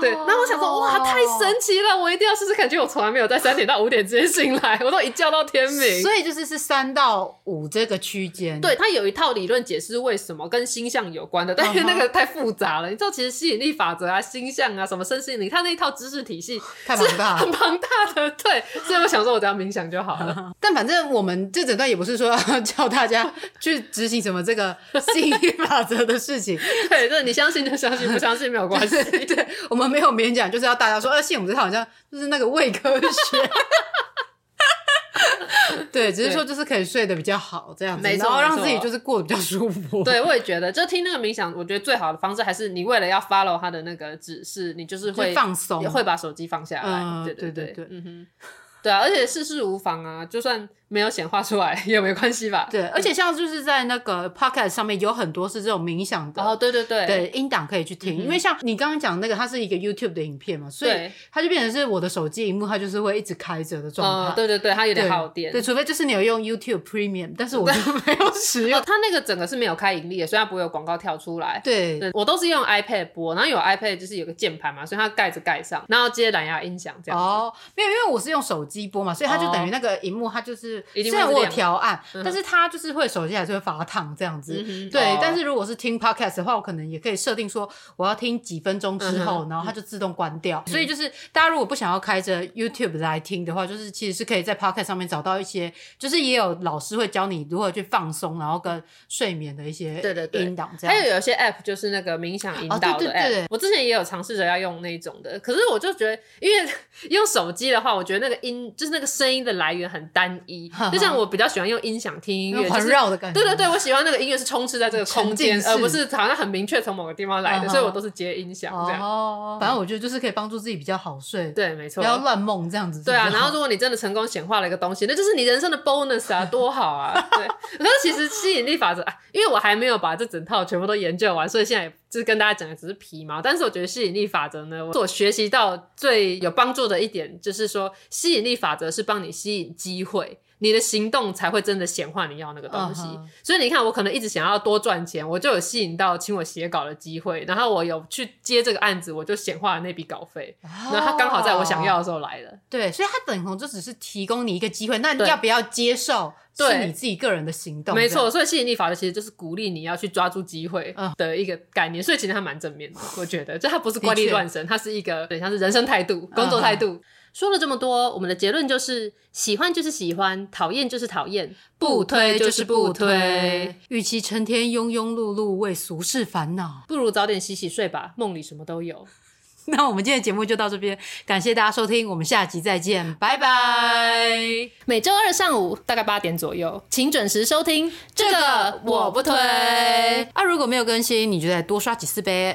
对，然后我想说，哇，太神奇了，我一定要试试看。结果我从来没有在三点到五点之间醒来，我都一觉到天明。所以就是是三到五这个区间。对，它有一套理论解释为什么跟星象有关的，但是那个太复杂了。你知道，其实吸引力法则啊、星象啊、什么身心灵，它那一套知识体系太庞大，很庞大的。对，所以我想说，我只要冥想就好了。<laughs> 但反正我们这整段也不是说要叫大家去执行什么这个吸引力法则的事情。<laughs> 对，就是你相信就相信，不相信没有关系。<laughs> 对，我们。没有勉强，就是要大家说，呃，信我们这套好像就是那个伪科学。<laughs> 对，只是说就是可以睡得比较好这样子，然后让自己就是过得比较舒服。对，我也觉得，就听那个冥想，我觉得最好的方式还是你为了要 follow 他的那个指示，你就是会放松，也会把手机放下来。嗯、对对对对，嗯哼，对啊，而且世事无妨啊，就算。没有显化出来也没关系吧？对，而且像就是在那个 podcast 上面有很多是这种冥想的哦，对对对，对音档可以去听。因为像你刚刚讲那个，它是一个 YouTube 的影片嘛，所以它就变成是我的手机荧幕，它就是会一直开着的状态。对对对，它有点耗电。对，除非就是你有用 YouTube Premium，但是 <laughs> 我就没有使用。它那个整个是没有开盈利的，所以它不会有广告跳出来。对，我都是用 iPad 播，然后有 iPad 就是有个键盘嘛，所以它盖子盖上，然后接蓝牙音响这样。哦，没有，因为我是用手机播嘛，所以它就等于那个荧幕它就是虽然我调。调暗，但是它就是会手机还是会发烫这样子，嗯、对。哦、但是如果是听 podcast 的话，我可能也可以设定说我要听几分钟之后，嗯、然后它就自动关掉。嗯、所以就是大家如果不想要开着 YouTube 来听的话，就是其实是可以在 podcast 上面找到一些，就是也有老师会教你如何去放松，然后跟睡眠的一些对对音档这样。还有有些 app 就是那个冥想引导的 app，、哦、对对对我之前也有尝试着要用那种的，可是我就觉得，因为 <laughs> 用手机的话，我觉得那个音就是那个声音的来源很单一，就像我比较。喜欢用音响听音乐，环绕的感觉。对对对，我喜欢那个音乐是充斥在这个空间，而不是好像很明确从某个地方来的，所以我都是接音响这样。哦，反正我觉得就是可以帮助自己比较好睡。对，没错，不要乱梦这样子。对啊，然后如果你真的成功显化了一个东西，那 <laughs> 就是你人生的 bonus 啊，多好啊！对，<laughs> 可是其实吸引力法则啊，因为我还没有把这整套全部都研究完，所以现在也。就是跟大家讲的只是皮毛，但是我觉得吸引力法则呢，我学习到最有帮助的一点就是说，吸引力法则是帮你吸引机会。你的行动才会真的显化你要那个东西，uh huh. 所以你看，我可能一直想要多赚钱，我就有吸引到请我写稿的机会，然后我有去接这个案子，我就显化了那笔稿费，oh. 然后他刚好在我想要的时候来了。对，所以他等同就只是提供你一个机会，那你要不要接受？是你自己个人的行动。没错，所以吸引力法则其实就是鼓励你要去抓住机会的一个概念，uh. 所以其实它蛮正面的，<laughs> 我觉得，就它不是怪力乱神，它是一个对像是人生态度、工作态度。Uh. 说了这么多，我们的结论就是：喜欢就是喜欢，讨厌就是讨厌，不推就是不推。与其成天庸庸碌碌为俗事烦恼，不如早点洗洗睡吧，梦里什么都有。<laughs> 那我们今天的节目就到这边，感谢大家收听，我们下集再见，拜拜。每周二上午大概八点左右，请准时收听。这个我不推。啊，如果没有更新，你就再多刷几次呗。